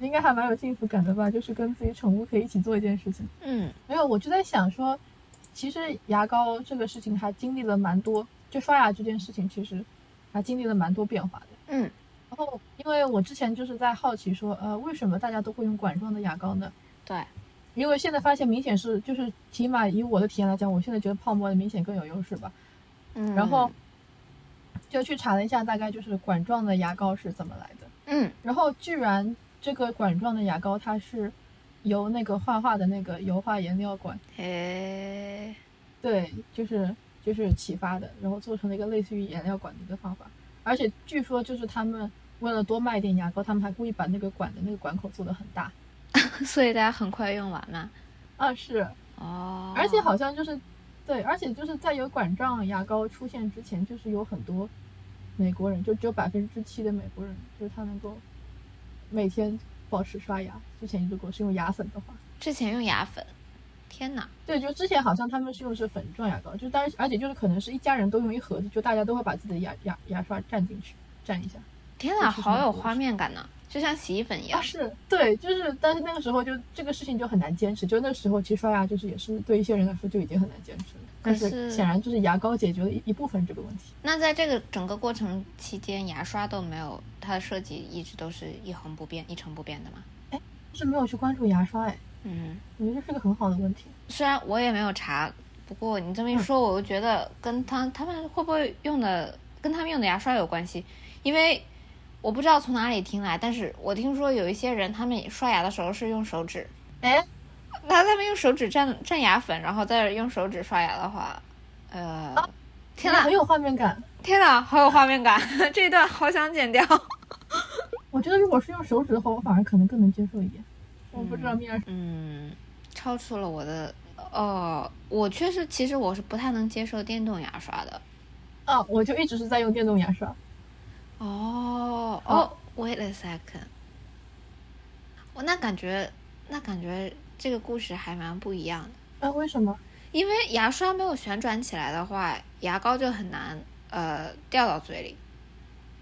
应该还蛮有幸福感的吧？就是跟自己宠物可以一起做一件事情。嗯，没有，我就在想说，其实牙膏这个事情还经历了蛮多，就刷牙这件事情其实还经历了蛮多变化的。嗯，然后因为我之前就是在好奇说，呃，为什么大家都会用管状的牙膏呢？对，因为现在发现明显是，就是起码以我的体验来讲，我现在觉得泡沫的明显更有优势吧。嗯，然后。就去查了一下，大概就是管状的牙膏是怎么来的。嗯，然后居然这个管状的牙膏它是由那个画画的那个油画颜料管，嘿，对，就是就是启发的，然后做成了一个类似于颜料管的一个方法。而且据说就是他们为了多卖一点牙膏，他们还故意把那个管的那个管口做的很大，所以大家很快用完嘛。啊，是哦，而且好像就是。对，而且就是在有管状牙膏出现之前，就是有很多美国人，就只有百分之七的美国人，就是他能够每天保持刷牙。之前如果是用牙粉的话，之前用牙粉，天哪！对，就之前好像他们是用是粉状牙膏，就当而且就是可能是一家人都用一盒子，就大家都会把自己的牙牙牙刷蘸进去，蘸一下。天哪，好有画面感呢！就像洗衣粉一样，是对，就是，但是那个时候就这个事情就很难坚持。就那时候其实刷牙就是也是对一些人来说就已经很难坚持了。但是显然就是牙膏解决了一一部分这个问题。那在这个整个过程期间，牙刷都没有它的设计一直都是一恒不变、一成不变的吗？哎，是没有去关注牙刷哎。嗯，我觉得这是个很好的问题。虽然我也没有查，不过你这么一说，我又觉得跟他他们会不会用的跟他们用的牙刷有关系，因为。我不知道从哪里听来，但是我听说有一些人他们刷牙的时候是用手指，哎，那他们用手指蘸蘸牙粉，然后再用手指刷牙的话，呃，天呐，很有画面感，天呐，好有画面感，这一段好想剪掉。我觉得如果是用手指的话，我反而可能更能接受一点。我不知道面，嗯，超出了我的，哦，我确实，其实我是不太能接受电动牙刷的。啊，我就一直是在用电动牙刷。哦哦，Wait a second，我那感觉，那感觉这个故事还蛮不一样的。啊，为什么？因为牙刷没有旋转起来的话，牙膏就很难呃掉到嘴里。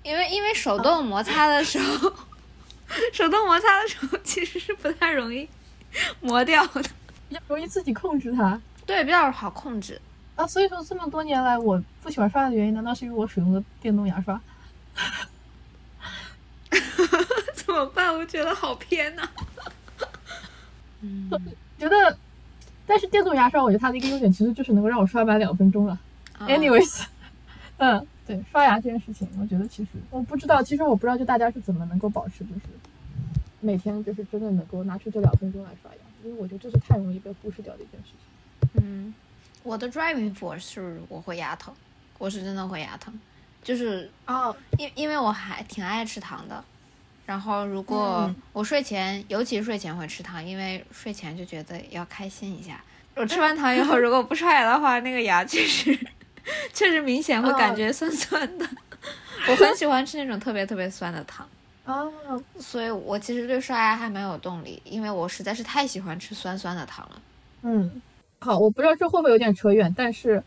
因为因为手动摩擦的时候，手动摩擦的时候其实是不太容易 磨掉的，比较容易自己控制它。对，比较好控制。啊，所以说这么多年来我不喜欢刷牙的原因，难道是因为我使用的电动牙刷？怎么办？我觉得好偏呐。嗯，觉得，但是电动牙刷，我觉得它的一个优点其实就是能够让我刷满两分钟了。Anyways，嗯，对，刷牙这件事情，我觉得其实我不知道，其实我不知道，就大家是怎么能够保持，就是每天就是真的能够拿出这两分钟来刷牙，因为我觉得这是太容易被忽视掉的一件事情。嗯，我的 driving force 是我会牙疼，我是真的会牙疼。就是哦，因因为我还挺爱吃糖的，然后如果我睡前，尤其是睡前会吃糖，因为睡前就觉得要开心一下。我吃完糖以后，如果不刷牙的话，那个牙确实确实明显会感觉酸酸的。我很喜欢吃那种特别特别酸的糖哦，所以我其实对刷牙还蛮有动力，因为我实在是太喜欢吃酸酸的糖了。嗯，好，我不知道这会不会有点扯远，但是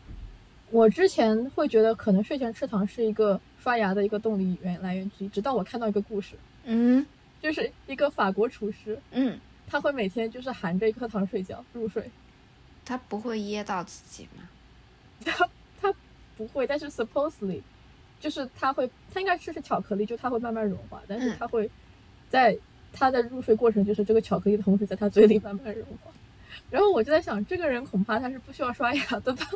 我之前会觉得可能睡前吃糖是一个刷牙的一个动力源来源之一，直到我看到一个故事，嗯就是一个法国厨师，嗯，他会每天就是含着一颗糖睡觉入睡，他不会噎到自己吗？他他不会，但是 supposedly 就是他会，他应该吃是巧克力，就他会慢慢融化，但是嗯他会在他的入睡过程，就是这个巧克力的同时在他嘴里慢慢融化。然后我就在想，这个人恐怕他是不需要刷牙的吧？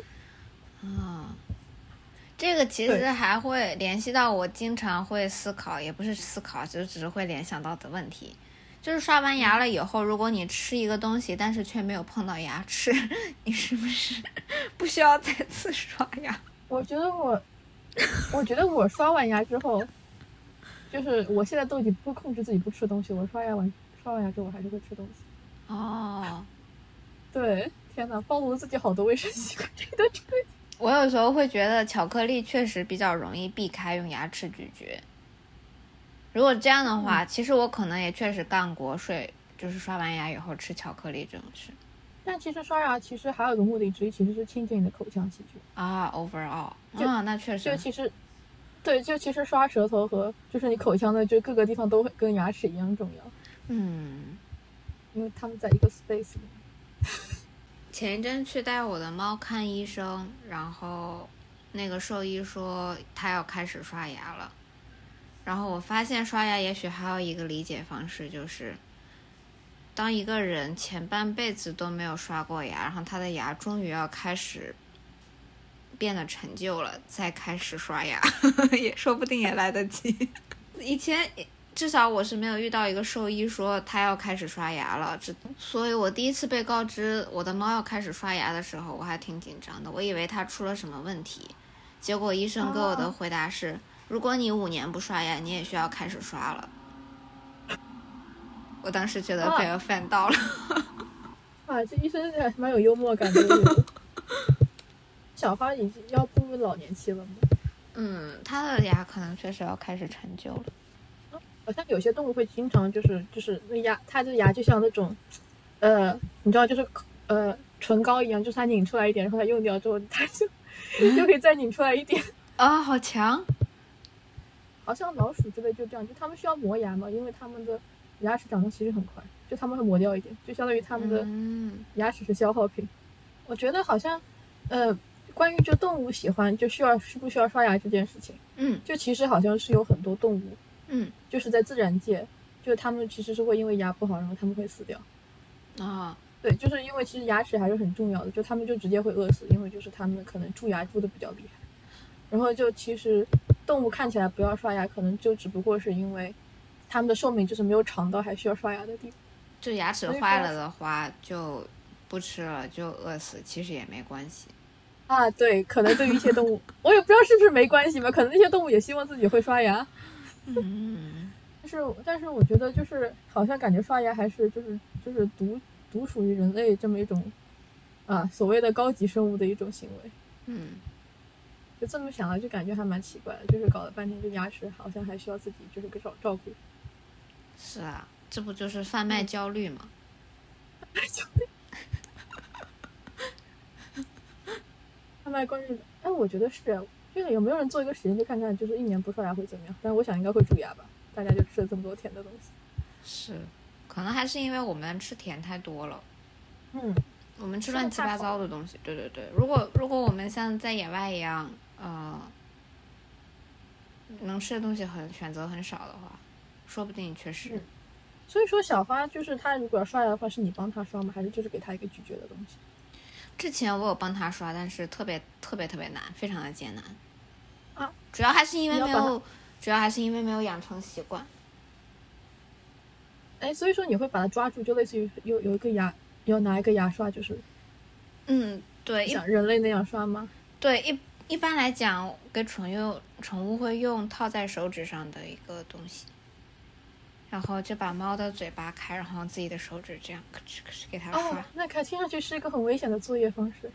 啊、这个其实还会联系到我经常会思考，也不是思考，就只是会联想到的问题，就是刷完牙了以后，如果你吃一个东西，但是却没有碰到牙齿，你是不是不需要再次刷牙？我觉得我，我觉得我刷完牙之后，就是我现在都已经不会控制自己不吃东西，我刷牙完刷完牙之后我还是会吃东西。哦，对，天呐，暴露了自己好多卫生习惯，这都这个。我有时候会觉得巧克力确实比较容易避开用牙齿咀嚼。如果这样的话，其实我可能也确实干过睡，就是刷完牙以后吃巧克力这种事但其实刷牙其实还有一个目的之一，其实是清洁你的口腔细菌。啊。Overall，就啊，那确实就其实，对，就其实刷舌头和就是你口腔的就各个地方都会跟牙齿一样重要，嗯，因为它们在一个 space 里。前一阵去带我的猫看医生，然后那个兽医说他要开始刷牙了，然后我发现刷牙也许还有一个理解方式，就是当一个人前半辈子都没有刷过牙，然后他的牙终于要开始变得陈旧了，再开始刷牙，也说不定也来得及。以前至少我是没有遇到一个兽医说他要开始刷牙了，这所以我第一次被告知我的猫要开始刷牙的时候，我还挺紧张的，我以为它出了什么问题，结果医生给我的哦回答是，如果你五年不刷牙，你也需要开始刷了。我当时觉得被我犯到了，啊，这医生还蛮有幽默感的。小花已经要步入老年期了吗？嗯，它的牙可能确实要开始陈旧了。好像有些动物会经常就是就是那牙，它的牙就像那种，呃，你知道就是呃唇膏一样，就是它拧出来一点，然后它用掉之后，它就 就可以再拧出来一点。啊、好强！好像老鼠之类就这样，就它们需要磨牙嘛，因为它们的牙齿长得其实很快，就它们会磨掉一点，就相当于它们的嗯牙齿是消耗品。我觉得好像，呃，关于就动物喜欢就需要需不需要刷牙这件事情，嗯就其实好像是有很多动物，嗯就是在自然界，就是它们其实是会因为牙不好，然后他们会死掉。啊对，就是因为其实牙齿还是很重要的，就他们就直接会饿死，因为就是他们可能蛀牙蛀的比较厉害。然后就其实动物看起来不要刷牙，可能就只不过是因为它们的寿命就是没有长到还需要刷牙的地步。就牙齿坏了的话，就不吃了，就饿死，其实也没关系。啊，对，可能对于一些动物，我也不知道是不是没关系吧，可能那些动物也希望自己会刷牙。嗯，但是但是我觉得就是好像感觉刷牙还是就是就是独独属于人类这么一种啊所谓的高级生物的一种行为。嗯，就这么想来，就感觉还蛮奇怪的，就是搞了半天，这牙齿好像还需要自己就是个照照顾。是啊，这不就是贩卖焦虑吗？贩卖 关键，哎，我觉得是，就是有没有人做一个实验，就看看就是一年不刷牙会怎么样？但是我想应该会蛀牙吧，大家就吃了这么多甜的东西。是，可能还是因为我们吃甜太多了，嗯，我们吃乱七八糟的东西。对对对，如果如果我们像在野外一样，呃，能吃的东西很选择很少的话，说不定确实。嗯所以说小花就是她如果要刷牙的话，是你帮她刷吗？还是就是给她一个咀嚼的东西？之前我有帮他刷，但是特别特别特别难，非常的艰难。啊，主要还是因为没有，主要还是因为没有养成习惯。哎，所以说你会把它抓住，就类似于有有一个牙，要拿一个牙刷，就是嗯，对，一像人类那样刷吗？对一一般来讲，给宠物宠物会用套在手指上的一个东西，然后就把猫的嘴巴开，然后自己的手指这样咔哧咔哧给它刷。哦，那看听上去是一个很危险的作业方式。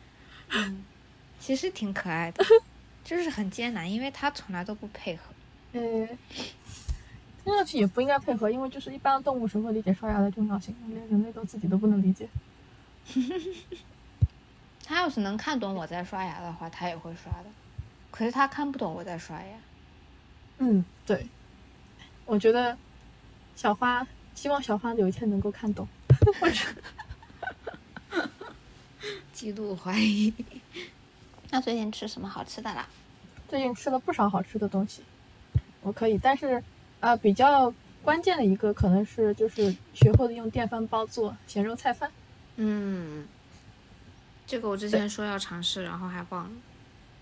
嗯，其实挺可爱的，就是很艰难，因为它从来都不配合。嗯，听上去也不应该配合，因为就是一般动物是会理解刷牙的重要性，连人类都自己都不能理解。他要是能看懂我在刷牙的话，他也会刷的。可是他看不懂我在刷牙。嗯，对，我觉得小花希望小花有一天能够看懂。我觉得极度怀疑。那最近吃什么好吃的啦？最近吃了不少好吃的东西，我可以，但是呃，比较关键的一个可能是就是学会了用电饭煲做咸肉菜饭。嗯，这个我之前说要尝试，然后还忘了。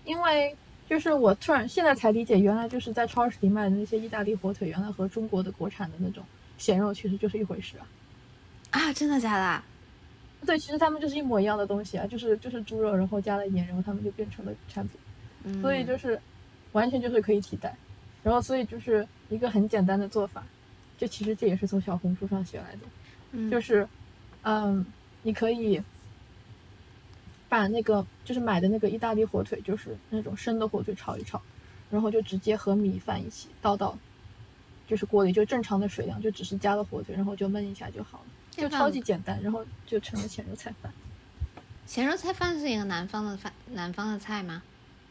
因为就是我突然现在才理解，原来就是在超市里卖的那些意大利火腿，原来和中国的国产的那种咸肉其实就是一回事啊。啊，真的假的？对，其实他们就是一模一样的东西啊，就是就是猪肉，然后加了盐，然后他们就变成了产品，嗯所以就是完全就是可以替代。然后所以就是一个很简单的做法，就其实这也是从小红书上学来的，嗯就是嗯，你可以把那个就是买的那个意大利火腿，就是那种生的火腿炒一炒，然后就直接和米饭一起倒到就是锅里，就正常的水量，就只是加了火腿，然后就焖一下就好了，就超级简单，然后就成了咸肉菜饭。咸肉菜饭是一个南方的饭，南方的菜吗？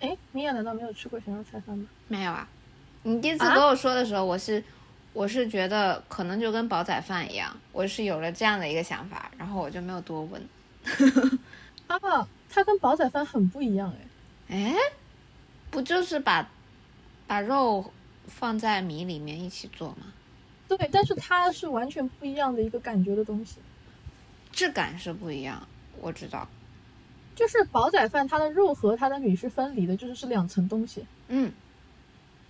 哎，你也难道没有吃过咸肉菜饭吗？没有啊。你第一次啊跟我说的时候，我是我是觉得可能就跟煲仔饭一样，我是有了这样的一个想法，然后我就没有多问。啊，它跟煲仔饭很不一样哎。哎，不就是把把肉放在米里面一起做吗？对，但是它是完全不一样的一个感觉的东西。质感是不一样，我知道。就是煲仔饭，它的肉和它的米是分离的，就是是两层东西。嗯，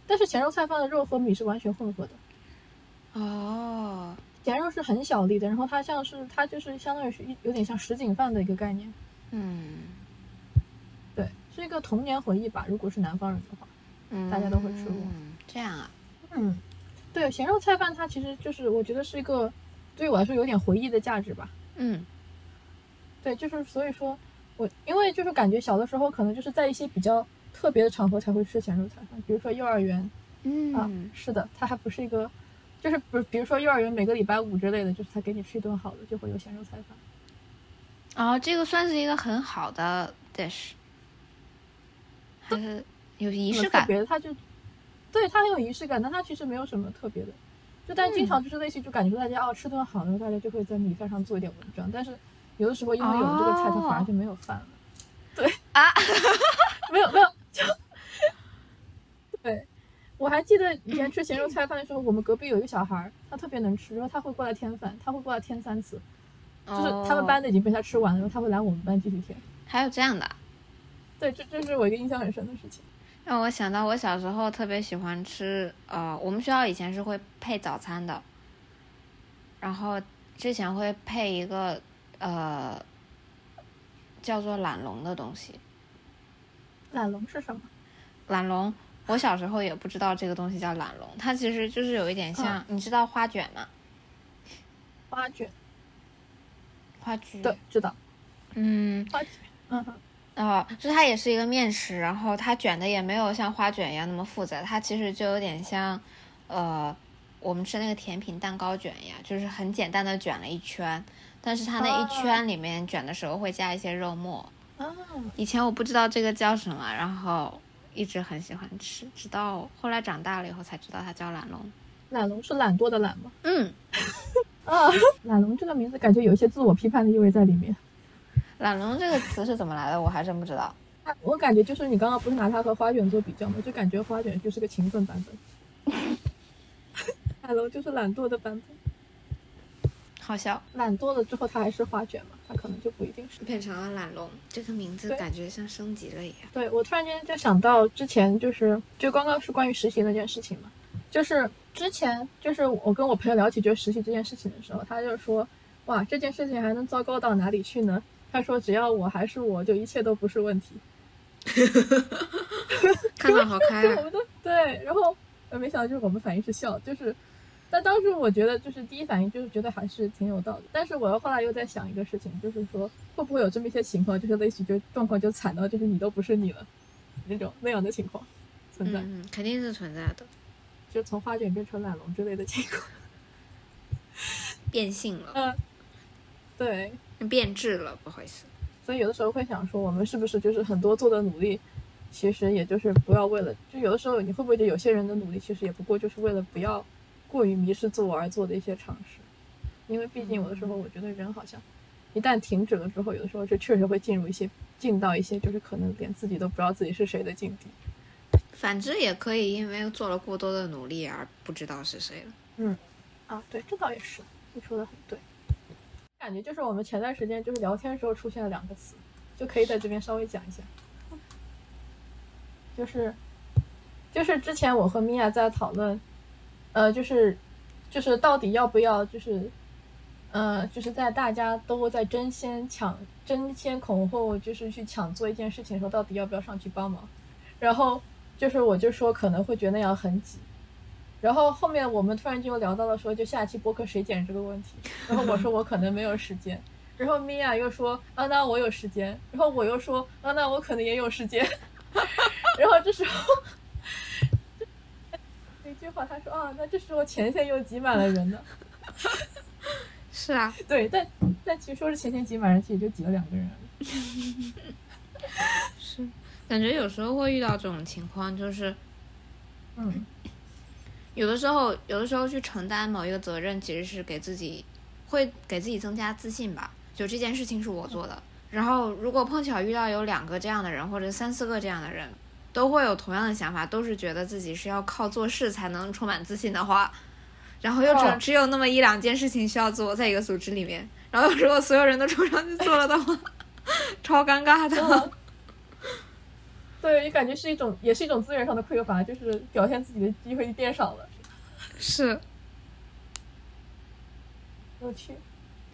但是咸肉菜饭的肉和米是完全混合的，哦，咸肉是很小粒的，然后它像是它就是相当于是一有点像什锦饭的一个概念。嗯对，是一个童年回忆吧。如果是南方人的话，嗯，大家都会吃过嗯，这样啊，嗯，对，咸肉菜饭它其实就是我觉得是一个对于我来说有点回忆的价值吧。嗯对，就是所以说我因为就是感觉小的时候可能就是在一些比较特别的场合才会吃咸肉菜饭，比如说幼儿园啊，嗯是的，它还不是一个，就是不是比如说幼儿园每个礼拜五之类的，就是他给你吃一顿好的，就会有咸肉菜饭。哦，这个算是一个很好的 dish，还是有仪式感。特别的，它就对它很有仪式感，但它其实没有什么特别的，就但经常就是类似于就感觉大家哦吃顿好，然后大家就会在米饭上做一点文章，但是有的时候因为有了这个菜，它反而就没有饭了。对啊，没有没有就对。我还记得以前吃咸肉菜饭的时候，我们隔壁有一个小孩儿，他特别能吃，然后他会过来添饭，他会过来添三次，就是他们班的已经被他吃完了，然后他会来我们班继续舔。还有这样的啊，对，这这是我一个印象很深的事情。让我想到我小时候特别喜欢吃，呃，我们学校以前是会配早餐的，然后之前会配一个呃叫做懒龙的东西。懒龙是什么？懒龙，我小时候也不知道这个东西叫懒龙，它其实就是有一点像，你知道花卷吗？花卷。花卷。对，知道。嗯，花卷。嗯哼。哦，就它也是一个面食，然后它卷的也没有像花卷一样那么复杂，它其实就有点像，呃，我们吃那个甜品蛋糕卷一样，就是很简单的卷了一圈，但是它那一圈里面卷的时候会加一些肉末。啊。以前我不知道这个叫什么，然后一直很喜欢吃，直到后来长大了以后才知道它叫懒龙。懒龙是懒惰的懒吗？嗯。啊，懒龙这个名字感觉有一些自我批判的意味在里面。懒龙这个词是怎么来的？我还真不知道。我感觉就是你刚刚不是拿它和花卷做比较吗？就感觉花卷就是个勤奋版本，懒龙就是懒惰的版本。好笑。懒惰了之后，它还是花卷嘛？它可能就不一定是。变成了懒龙，这个名字感觉像升级了一样。对，我突然间就想到之前就是就刚刚是关于实习那件事情嘛，就是之前就是我跟我朋友聊起就是实习这件事情的时候，他就说，哇，这件事情还能糟糕到哪里去呢？他说：“只要我还是我，就一切都不是问题。”看到好开啊！对，然后呃，没想到就是我们反应是笑，就是，但当时我觉得就是第一反应就是觉得还是挺有道理。但是我又后来又在想一个事情，就是说会不会有这么一些情况，就是类似于就状况就惨到就是你都不是你了那种那样的情况存在？嗯，肯定是存在的，就从花卷变成懒龙之类的情况，变性了。嗯，对。变质了，不好意思。所以有的时候会想说，我们是不是就是很多做的努力，其实也就是不要为了，就有的时候你会不会觉得有些人的努力其实也不过就是为了不要过于迷失自我而做的一些尝试？因为毕竟有的时候我觉得人好像一旦停止了之后，有的时候就确实会进入一些进到一些就是可能连自己都不知道自己是谁的境地。反之也可以因为做了过多的努力而不知道是谁了。嗯，啊，对，这倒也是，你说的很对。感觉就是我们前段时间就是聊天的时候出现了两个词，就可以在这边稍微讲一下。就是，就是之前我和米娅在讨论，呃，就是，就是到底要不要就是，呃，就是在大家都在争先抢、争先恐后，就是去抢做一件事情的时候，到底要不要上去帮忙？然后就是我就说可能会觉得那样很挤。然后后面我们突然就聊到了说，就下期播客谁剪这个问题。然后我说我可能没有时间，然后米娅又说啊那我有时间，然后我又说啊那我可能也有时间。然后这时候一句话，他说啊那这时候前线又挤满了人呢。是啊，对，但但其实说是前线挤满人，其实就挤了两个人。是，感觉有时候会遇到这种情况，就是嗯有的时候，有的时候去承担某一个责任，其实是给自己，会给自己增加自信吧。就这件事情是我做的，然后如果碰巧遇到有两个这样的人，或者三四个这样的人，都会有同样的想法，都是觉得自己是要靠做事才能充满自信的话，然后又只、哦只有那么一两件事情需要做，在一个组织里面，然后如果所有人都冲上去做了的话，超尴尬的。嗯对，也感觉是一种，也是一种资源上的匮乏，就是表现自己的机会变少了。是，有趣，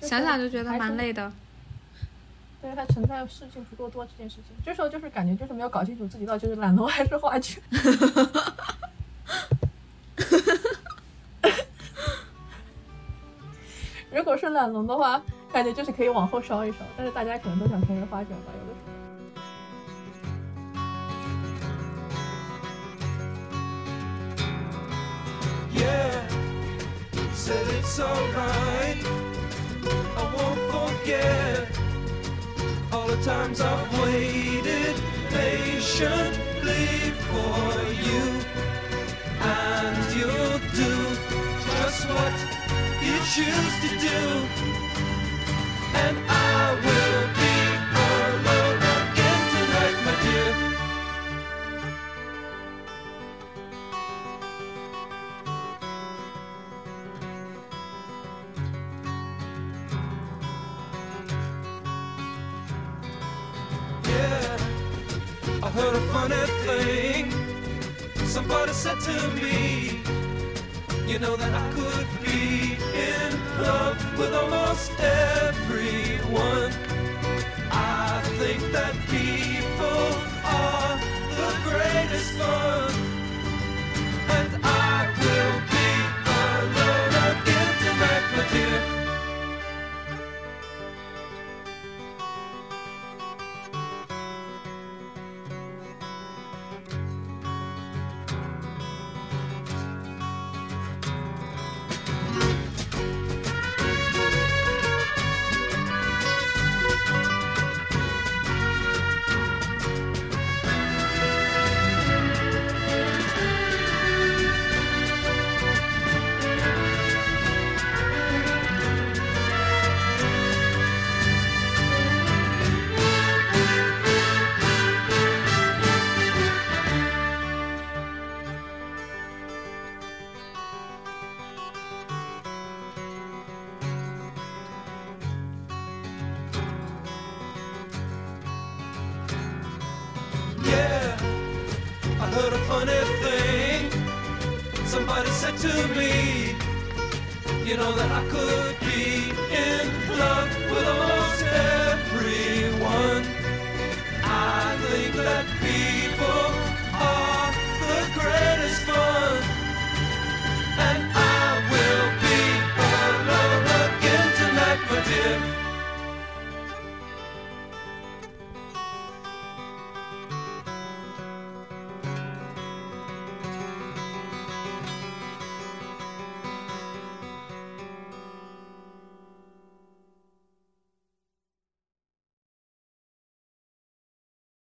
想想就觉得蛮累的。对，它存在事情不够多这件事情，这时候就是感觉就是没有搞清楚自己到底是懒惰还是话剧。如果是懒龙的话，感觉就是可以往后烧一烧，但是大家可能都想成为花卷吧，有的时候。Yeah, said it's alright. I won't forget all the times I've waited patiently for you. And you'll do just what you choose to do. And I will heard a funny thing. Somebody said to me, you know that I could be in love with almost everyone. I think that people are the greatest fun.